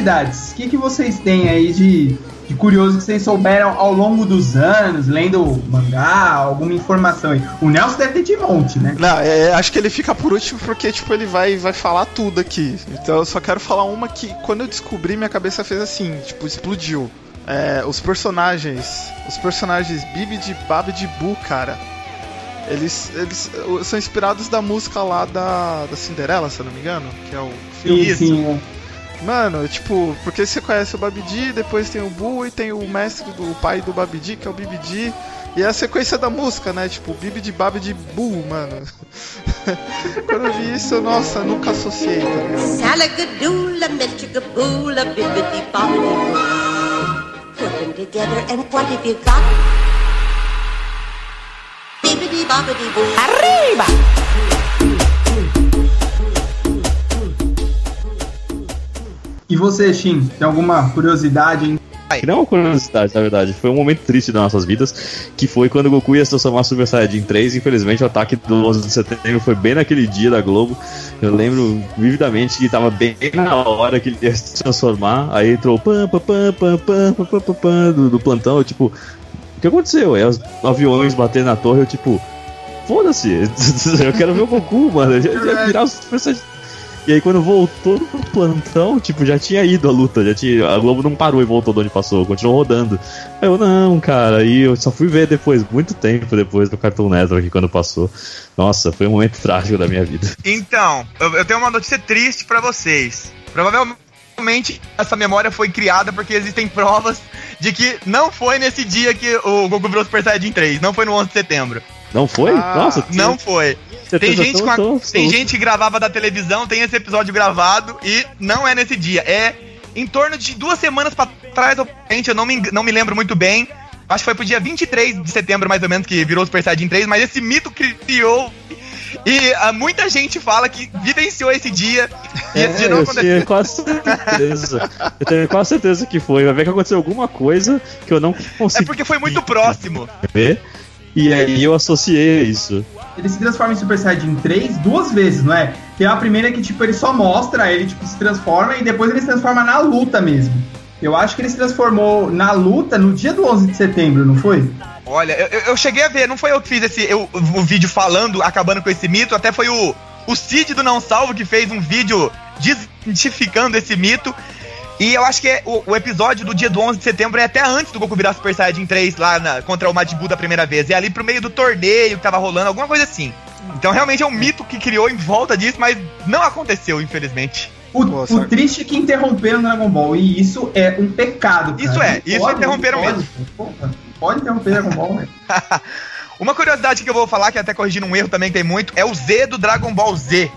Speaker 1: Curiosidades, o que, que vocês têm aí de, de curioso que vocês souberam ao longo dos anos, lendo mangá, alguma informação aí? O Nelson deve ter de monte, né?
Speaker 3: Não, é, acho que ele fica por último porque, tipo, ele vai, vai falar tudo aqui. Então eu só quero falar uma que, quando eu descobri, minha cabeça fez assim, tipo, explodiu. É, os personagens, os personagens Bibidi, Babidi, Boo, cara, eles, eles são inspirados da música lá da, da Cinderela, se eu não me engano, que é o filme.
Speaker 1: Sim, sim, é.
Speaker 3: Mano, tipo, porque você conhece o Babidi, depois tem o Boo e tem o mestre do o pai do Babidi, que é o Bibidi. E é a sequência da música, né? Tipo, Bibidi Babidi Boo, mano. Quando eu vi isso, eu, nossa, nunca associei, tá.
Speaker 9: Arriba!
Speaker 1: E você, Shin, tem alguma curiosidade, hein?
Speaker 2: Não é uma curiosidade, na verdade. Foi um momento triste das nossas vidas, que foi quando o Goku ia se transformar Super Saiyajin 3. Infelizmente, o ataque do 11 de setembro foi bem naquele dia da Globo. Eu lembro vividamente que estava bem na hora que ele ia se transformar. Aí entrou pam, pam, pam, pam, pam, pam, pam, pam do, do plantão. Eu, tipo, o que aconteceu? Aí os aviões batendo na torre. Eu, tipo, foda-se, eu quero ver o Goku, mano. Eu ia virar o Super Saiyajin e aí quando voltou pro plantão, tipo, já tinha ido a luta, já tinha. A Globo não parou e voltou de onde passou, continuou rodando. Aí eu, não, cara, aí eu só fui ver depois, muito tempo depois do Cartoon Network quando passou. Nossa, foi um momento trágico da minha vida.
Speaker 4: Então, eu, tenho uma notícia triste pra vocês. Provavelmente essa memória foi criada porque existem provas de que não foi nesse dia que o Goku virou Super Saiyajin 3, não foi no 11 de setembro.
Speaker 2: Não foi?
Speaker 3: Ah,
Speaker 2: Nossa,
Speaker 4: Não foi. Tem
Speaker 2: certeza
Speaker 4: gente, com a- tem gente que gravava da televisão, tem esse episódio gravado e não é nesse dia. É em torno de duas semanas pra trás, eu não me, não me lembro muito bem. Acho que foi pro dia 23 de setembro, mais ou menos, que virou o Super Saiyajin 3, mas esse mito criou. E ah, muita gente fala que vivenciou esse dia. E esse dia não
Speaker 2: É, eu
Speaker 4: aconteceu.
Speaker 2: tinha quase certeza. Eu tenho quase certeza que foi. Vai ver que aconteceu alguma coisa que eu não
Speaker 4: É
Speaker 2: consegui
Speaker 4: porque foi muito próximo.
Speaker 2: ver. E aí eu associei a isso.
Speaker 1: Ele se transforma em Super Saiyajin 3 duas vezes, não é? Tem a primeira que, tipo, ele só mostra, ele, tipo, se transforma e depois ele se transforma na luta mesmo. Eu acho que ele se transformou na luta no dia do 11 de setembro, não foi?
Speaker 4: Olha, eu, eu- eu cheguei a ver, não foi eu que fiz esse eu- o vídeo falando, acabando com esse mito, até foi o, o Cid do Não Salvo que fez um vídeo desmistificando esse mito. E eu acho que é, o, o episódio do dia do 11 de setembro é até antes do Goku virar Super Saiyajin 3 lá na- contra o Majin Buu da primeira vez. É ali pro meio do torneio que tava rolando, alguma coisa assim. Então realmente é um mito que criou em volta disso, mas não aconteceu, infelizmente.
Speaker 1: O, o triste é que interromperam Dragon Ball, e isso é um pecado. cara.
Speaker 4: Isso é,
Speaker 1: Não
Speaker 4: isso
Speaker 1: pode,
Speaker 4: interromperam
Speaker 1: pode, porra, Pode interromper Dragon Ball, velho.
Speaker 4: Uma curiosidade que eu vou falar, que até corrigindo um erro também que tem muito, é o Z do Dragon Ball Z.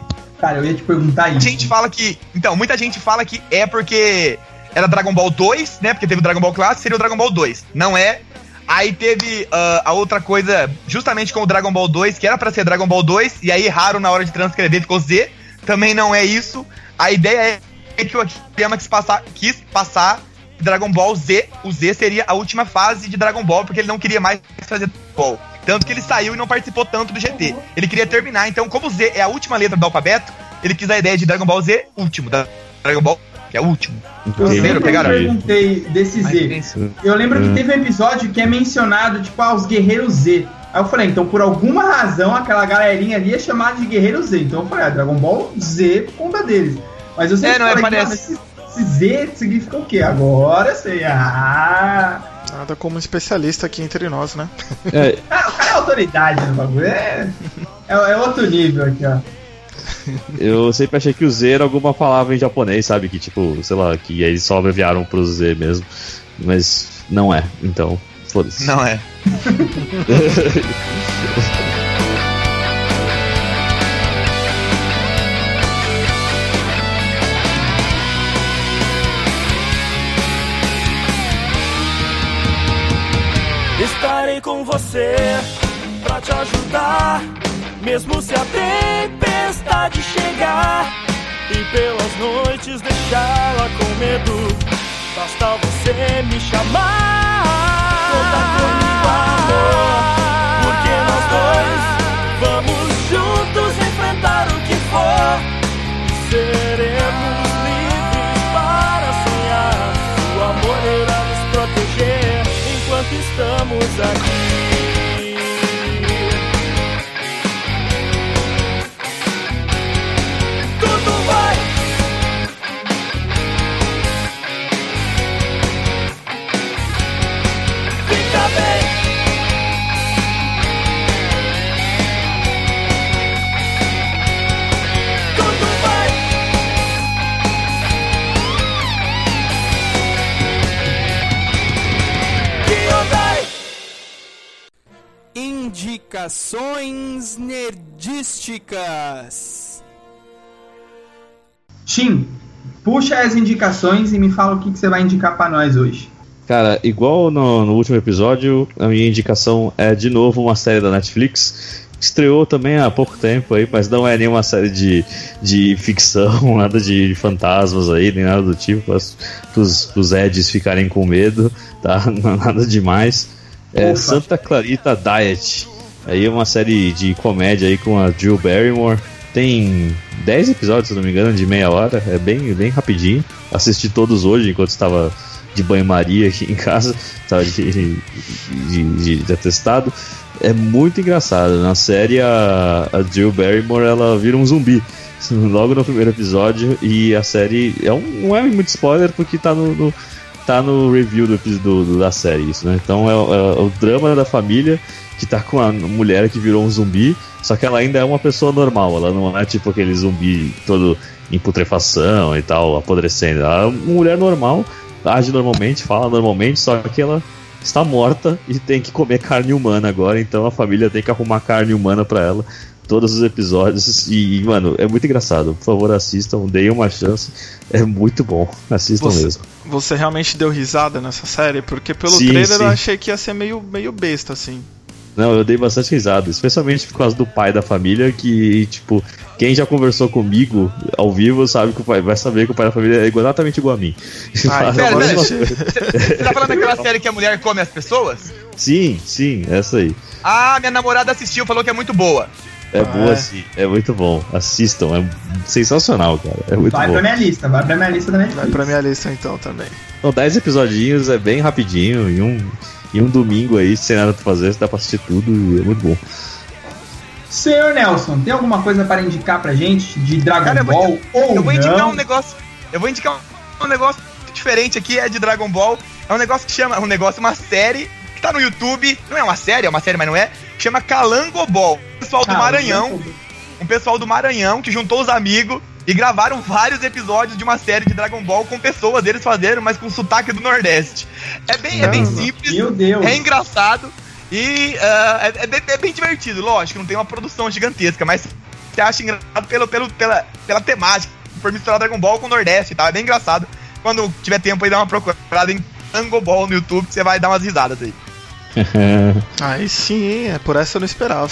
Speaker 1: Cara, eu ia te perguntar
Speaker 4: Muita
Speaker 1: isso.
Speaker 4: gente fala que. Então, muita gente fala que é porque era Dragon Ball 2, né? Porque teve o Dragon Ball Clássico, seria o Dragon Ball 2. Não é. Aí teve ah, a outra coisa, justamente com o Dragon Ball 2, que era pra ser Dragon Ball 2, e aí erraram na hora de transcrever, ficou Z. Também não é isso. A ideia é que o Akiyama quis passar, quis passar Dragon Ball Z, o Z seria a última fase de Dragon Ball, porque ele não queria mais fazer Dragon Ball. Tanto que ele saiu e não participou tanto do GT. Ele queria terminar, então, como o Z é a última letra do alfabeto, ele quis a ideia de Dragon Ball Z, último. Da Dragon Ball, que é o último.
Speaker 1: Eu sempre
Speaker 4: pegaram?
Speaker 1: perguntei desse Z. Eu lembro
Speaker 2: Hum.
Speaker 1: que teve um episódio que é mencionado, tipo, ah, os Guerreiros Z. Aí eu falei, então por alguma razão aquela galerinha ali é chamada de Guerreiro Z. Então eu falei, ah, Dragon Ball Z por conta deles. Mas eu sempre
Speaker 4: É, não é,
Speaker 1: falei,
Speaker 4: parece.
Speaker 1: "Mano, esse, esse Z significa o quê? Agora eu sei. Ah,
Speaker 3: Nada como um especialista aqui entre nós, né?
Speaker 2: É,
Speaker 1: cara, o cara é autoridade no bagulho. É, é, é outro nível aqui, ó.
Speaker 2: eu sempre achei que o Z era alguma palavra em japonês, sabe? Que tipo, sei lá, que eles só abreviaram pro Z mesmo. Mas não é, então, foda-se.
Speaker 4: Não é.
Speaker 5: te ajudar, mesmo se a tempestade chegar e pelas noites deixá-la com medo. Basta você me chamar. Conta comigo, amor, porque nós dois vamos juntos enfrentar o que for. Seremos livres para sonhar. O amor irá nos proteger enquanto estamos aqui.
Speaker 6: Indicações nerdísticas.
Speaker 1: Shin, puxa as indicações e me fala o que, que você vai indicar pra nós hoje.
Speaker 2: Cara, igual no, no último episódio, a minha indicação é de novo uma série da Netflix. Estreou também há pouco tempo aí, mas não é nenhuma série de, de ficção, nada de fantasmas aí, nem nada do tipo, para os Eds ficarem com medo, tá? Não, nada demais. É
Speaker 1: Ufa.
Speaker 2: Santa Clarita Diet. Aí é uma série de comédia aí com a Drew Barrymore. Tem 10 episódios, se não me engano, de meia hora. É bem, bem rapidinho. Assisti todos hoje enquanto estava de banho-maria aqui em casa, estava de, de, de, de atestado. É muito engraçado. Na série, a, a Jill Barrymore ela vira um zumbi. Logo no primeiro episódio. E a série. É um, não é muito spoiler porque tá no, no- tá no review do, do- da série isso, né? Então é, é o drama da família que tá com a mulher que virou um zumbi, só que ela ainda é uma pessoa normal, ela não é tipo aquele zumbi todo em putrefação e tal, apodrecendo. Ela é uma mulher normal, age normalmente, fala normalmente, só que ela está morta e tem que comer carne humana agora, então a família tem que arrumar carne humana pra ela. Todos os episódios e, mano, é muito engraçado. Por favor, assistam, deem uma chance. É muito bom. Assistam
Speaker 3: Você-
Speaker 2: mesmo.
Speaker 3: Você realmente deu risada nessa série? Porque pelo
Speaker 2: Sim,
Speaker 3: trailer
Speaker 2: sim.
Speaker 3: eu achei que ia ser meio, meio besta, assim.
Speaker 2: Não, eu dei bastante risada, especialmente por causa do pai da família, que, tipo, quem já conversou comigo ao vivo sabe que o pai vai saber que o pai da família é exatamente igual a mim.
Speaker 3: Ah, então
Speaker 4: Pera, pera, Você tá falando daquela série que a mulher come as pessoas?
Speaker 2: Sim, sim, essa aí.
Speaker 4: Ah, minha namorada assistiu, falou que é muito boa.
Speaker 2: É
Speaker 3: Ah,
Speaker 2: boa
Speaker 3: é?
Speaker 2: sim, é muito bom. Assistam, é sensacional, cara. É muito
Speaker 1: vai
Speaker 2: bom.
Speaker 1: pra minha lista, vai pra minha lista Netflix.
Speaker 3: Vai pra minha lista então também.
Speaker 2: São 10 episodinhos, é bem rapidinho, e um, e um domingo aí, sem nada pra fazer, você dá pra assistir tudo e é muito bom.
Speaker 1: Senhor Nelson, tem alguma coisa para indicar pra gente de Dragon
Speaker 4: Cara, eu vou-
Speaker 1: Ball ou
Speaker 4: Eu vou indicar
Speaker 1: não?
Speaker 4: um negócio. Eu vou indicar um, um negócio diferente aqui, é de Dragon Ball. É um negócio que chama. Um negócio, uma série que tá no YouTube. Não é uma série, é uma série, mas não é. Chama Calango Ball. O pessoal do Maranhão. Um pessoal do Maranhão que juntou os amigos e gravaram vários episódios de uma série de Dragon Ball com pessoas eles fazendo, mas com sotaque do Nordeste. É bem, é bem simples. É engraçado e ah, é, é bem, é bem divertido, lógico, não tem uma produção gigantesca, mas você acha engraçado pelo, pelo, pela, pela temática, por misturar Dragon Ball com o Nordeste e tal, é bem engraçado. Quando tiver tempo aí, dá uma procurada em Tango Ball no YouTube, que você vai dar umas risadas aí.
Speaker 3: Aí sim? É por essa eu não esperava.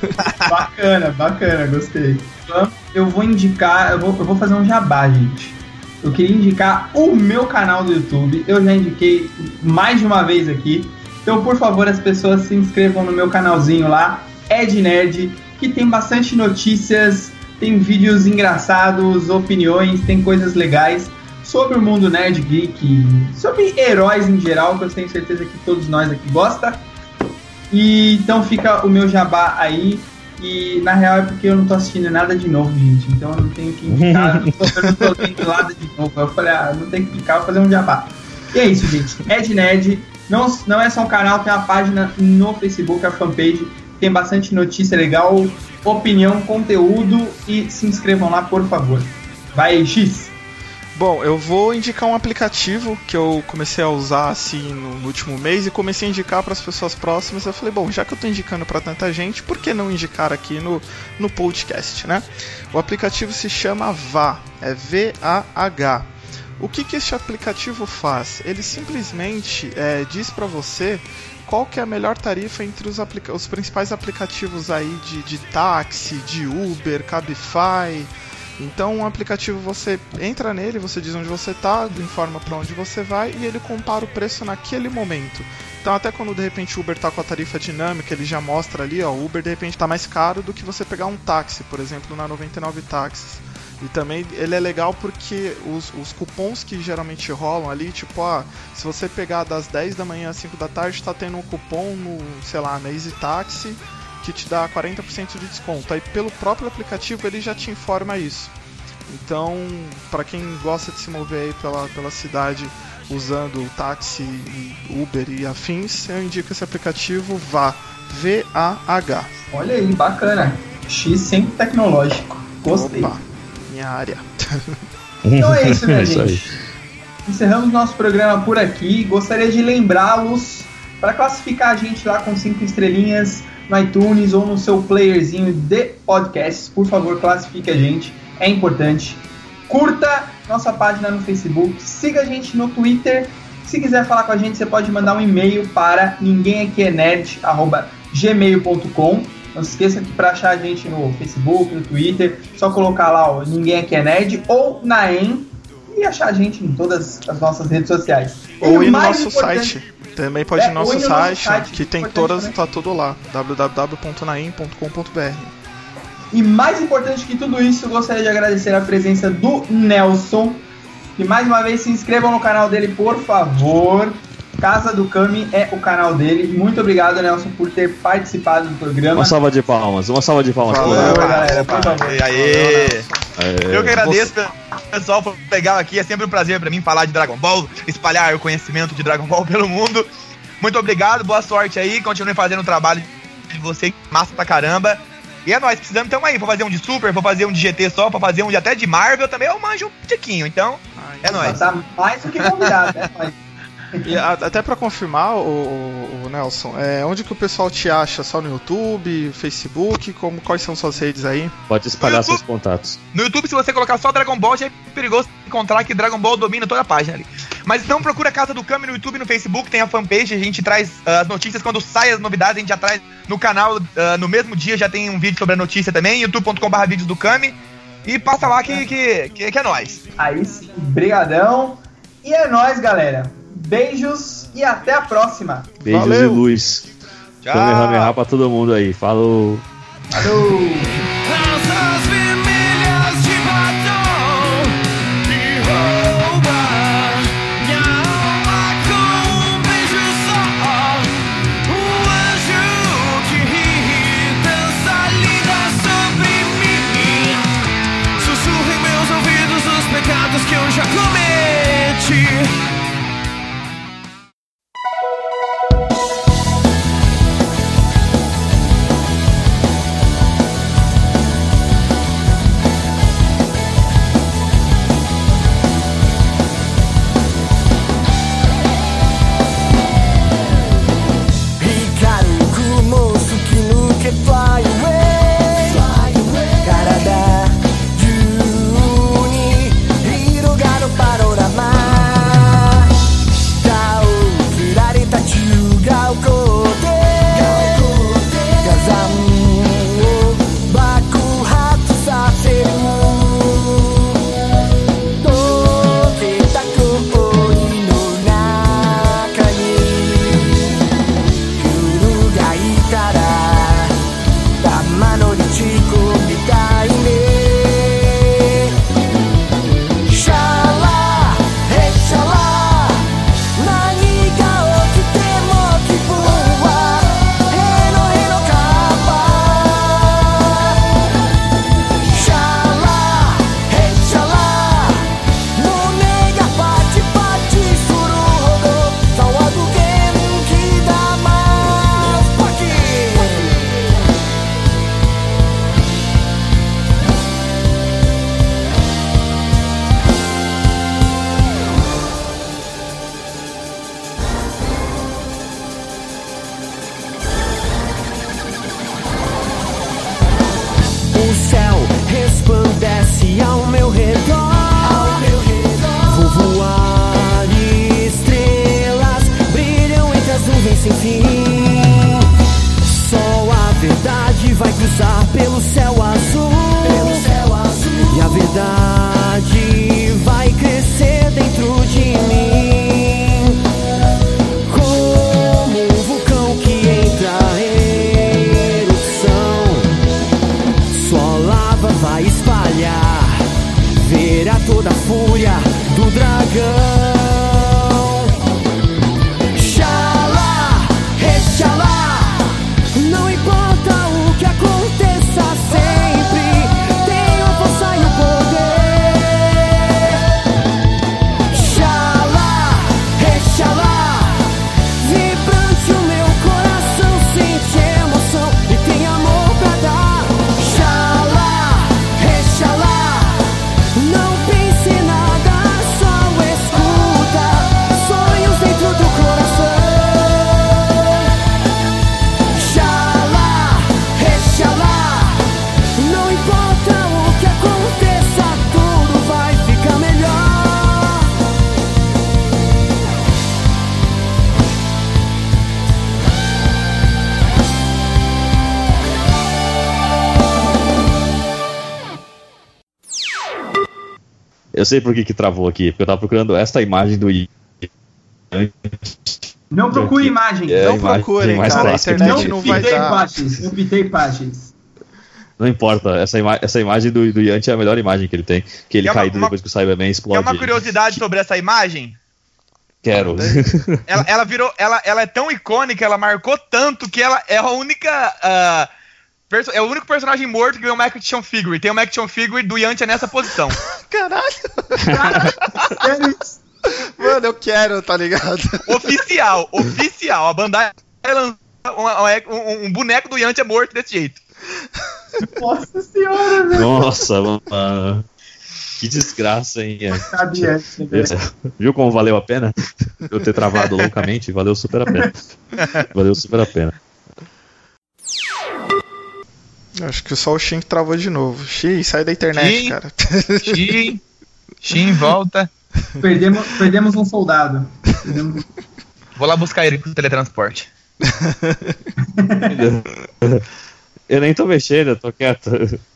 Speaker 1: Bacana, bacana, gostei. Então, Eu vou indicar, eu vou, eu vou fazer um jabá, gente. eu queria indicar o meu canal do YouTube. Eu já indiquei mais de uma vez aqui. Então, por favor, as pessoas se inscrevam no meu canalzinho lá, Ed Nerd, que tem bastante notícias, tem vídeos engraçados, opiniões, tem coisas legais sobre o mundo nerd geek, sobre heróis em geral, que eu tenho certeza que todos nós aqui gosta. E então fica o meu jabá aí. E na real é porque eu não tô assistindo nada de novo, gente. Então eu não tenho que indicar, não tô, eu não tô vendo nada de novo. Eu falei, ah, não tem que ficar, vou fazer um jabá. E é isso, gente. Ed Nerd. Não, não é só um canal, tem uma página no Facebook, a fanpage. Tem bastante notícia legal, opinião, conteúdo. E se inscrevam lá, por favor. Vai, X!
Speaker 3: Bom, eu vou indicar um aplicativo que eu comecei a usar assim no, último mês e comecei a indicar para as pessoas próximas. Eu falei, bom, já que eu estou indicando para tanta gente, por que não indicar aqui no, no podcast, né? O aplicativo se chama VA, é V-A-H. O que, que este aplicativo faz? Ele simplesmente é, diz para você qual que é a melhor tarifa entre os, os principais aplicativos aí de, de táxi, de Uber, Cabify então, um aplicativo você entra nele, você diz onde você está, informa para onde você vai e ele compara o preço naquele momento. Então, até quando de repente o Uber está com a tarifa dinâmica, ele já mostra ali, ó, o Uber de repente está mais caro do que você pegar um táxi, por exemplo, na 99 táxis. E também ele é legal porque os, os cupons que geralmente rolam ali, tipo, ah, se você pegar das 10 da manhã às 5 da tarde, está tendo um cupom no, sei lá, na Easy Taxi que te dá 40% de desconto. Aí pelo próprio aplicativo ele já te informa isso. Então, para quem gosta de se mover aí pela, pela cidade usando táxi, Uber e afins, eu indico esse aplicativo VA, V-A-H.
Speaker 1: Olha aí, bacana. X sempre tecnológico. Gostei.
Speaker 3: Opa, minha área.
Speaker 1: Então é isso, minha
Speaker 2: É isso
Speaker 1: gente. Encerramos nosso programa por aqui. Gostaria de lembrá-los para classificar a gente lá com cinco estrelinhas no iTunes ou no seu playerzinho de podcasts. Por favor, classifique a gente, é importante. Curta nossa página no Facebook, siga a gente no Twitter. Se quiser falar com a gente, você pode mandar um e-mail para ninguém aqui é. Não se esqueça que para achar a gente no Facebook, no Twitter, só colocar lá o Ninguém Aqui é Nerd ou na EM e achar a gente em todas as nossas redes sociais. E
Speaker 3: Ou
Speaker 1: o
Speaker 3: ir no nosso site. Também pode
Speaker 1: É,
Speaker 3: ir no nosso
Speaker 1: no
Speaker 3: site,
Speaker 1: site,
Speaker 3: que tem todas,
Speaker 1: também.
Speaker 3: tá tudo lá. www.naim.com.br.
Speaker 1: E mais importante que tudo isso, gostaria de agradecer a presença do Nelson. E mais uma vez se inscrevam no canal dele, por favor. Casa do Kami é o canal dele. Muito obrigado, Nelson, por ter participado do programa.
Speaker 2: Uma salva de palmas, uma salva de palmas Léo.
Speaker 1: galera, por favor.
Speaker 4: Aí?
Speaker 2: É,
Speaker 4: Eu que agradeço, pessoal, por legal aqui. É sempre um prazer pra mim falar de Dragon Ball, espalhar o conhecimento de Dragon Ball pelo mundo. Muito obrigado, boa sorte aí. Continue fazendo o trabalho de você, massa pra caramba. E é nóis, precisamos então aí. Vou fazer um de Super, vou fazer um de GT só, pra fazer um de até de Marvel também. Eu manjo um tiquinho, então é nóis.
Speaker 1: Tá mais do que convidado, né? Mas-
Speaker 3: E a- até pra confirmar, o, o- o Nelson, é, onde que o pessoal te acha? Só no YouTube, Facebook? Como, quais são suas redes aí?
Speaker 2: Pode espalhar
Speaker 4: YouTube-
Speaker 2: seus contatos.
Speaker 4: No YouTube, se você colocar só Dragon Ball, já é perigoso encontrar que Dragon Ball domina toda a página ali. Mas não procura a Casa do Kami no YouTube e no Facebook, tem a fanpage, a gente traz ah, as notícias quando sai as novidades, a gente já traz no canal, ah, no mesmo dia já tem um vídeo sobre a notícia também, youtube.com.br vídeos do Kami. E passa lá que, que, que, que é nóis.
Speaker 1: Aí sim, brigadão. E é nóis, galera. Beijos e até a próxima.
Speaker 2: Beijos
Speaker 3: Valeu.
Speaker 2: e luz.
Speaker 4: Tchau.
Speaker 2: Kamehameha pra todo mundo aí. Falou.
Speaker 1: Falou!
Speaker 5: Eu
Speaker 2: sei por que, que travou aqui, porque eu tava procurando esta imagem do Ian.
Speaker 1: Não procure imagem.
Speaker 2: É, a
Speaker 3: Não
Speaker 2: imagem
Speaker 3: procurem,
Speaker 2: mais
Speaker 3: cara, a
Speaker 2: clássica
Speaker 3: internet
Speaker 2: que
Speaker 1: não
Speaker 3: não vai
Speaker 1: pitei
Speaker 3: dar.
Speaker 1: páginas. Não pitei páginas.
Speaker 2: Não importa, essa, ima essa imagem do, do Yanti é a melhor imagem que ele tem. Que ele
Speaker 4: uma-
Speaker 2: caído
Speaker 4: uma-
Speaker 2: depois que o Cyberman
Speaker 4: Quer
Speaker 2: explode.
Speaker 4: uma curiosidade sobre essa imagem?
Speaker 2: Quero.
Speaker 4: Ela, ela virou. Ela, ela é tão icônica, ela marcou tanto que ela é a única. perso- é o único personagem morto que ganhou uma action figure. Tem uma action figure do Yantia nessa posição.
Speaker 3: Caralho.
Speaker 1: Sério?
Speaker 3: Mano, eu quero, tá ligado?
Speaker 4: oficial, oficial. A Bandai lançou uma- um, um boneco do Yantia morto desse jeito.
Speaker 1: Nossa senhora, velho.
Speaker 2: Nossa, mano. Que desgraça, hein? Ian?
Speaker 1: Sabia.
Speaker 2: Viu como valeu a pena? Eu ter travado loucamente, valeu super a pena. Valeu super a pena.
Speaker 3: Acho que só o Shin que travou de novo. Shin, sai da internet,
Speaker 4: Shin.
Speaker 3: cara.
Speaker 4: Shin, Shin volta.
Speaker 1: Perdemos, perdemos um soldado. Perdemos-
Speaker 4: Vou lá buscar ele com o teletransporte.
Speaker 2: Eu nem tô mexendo, eu tô quieto.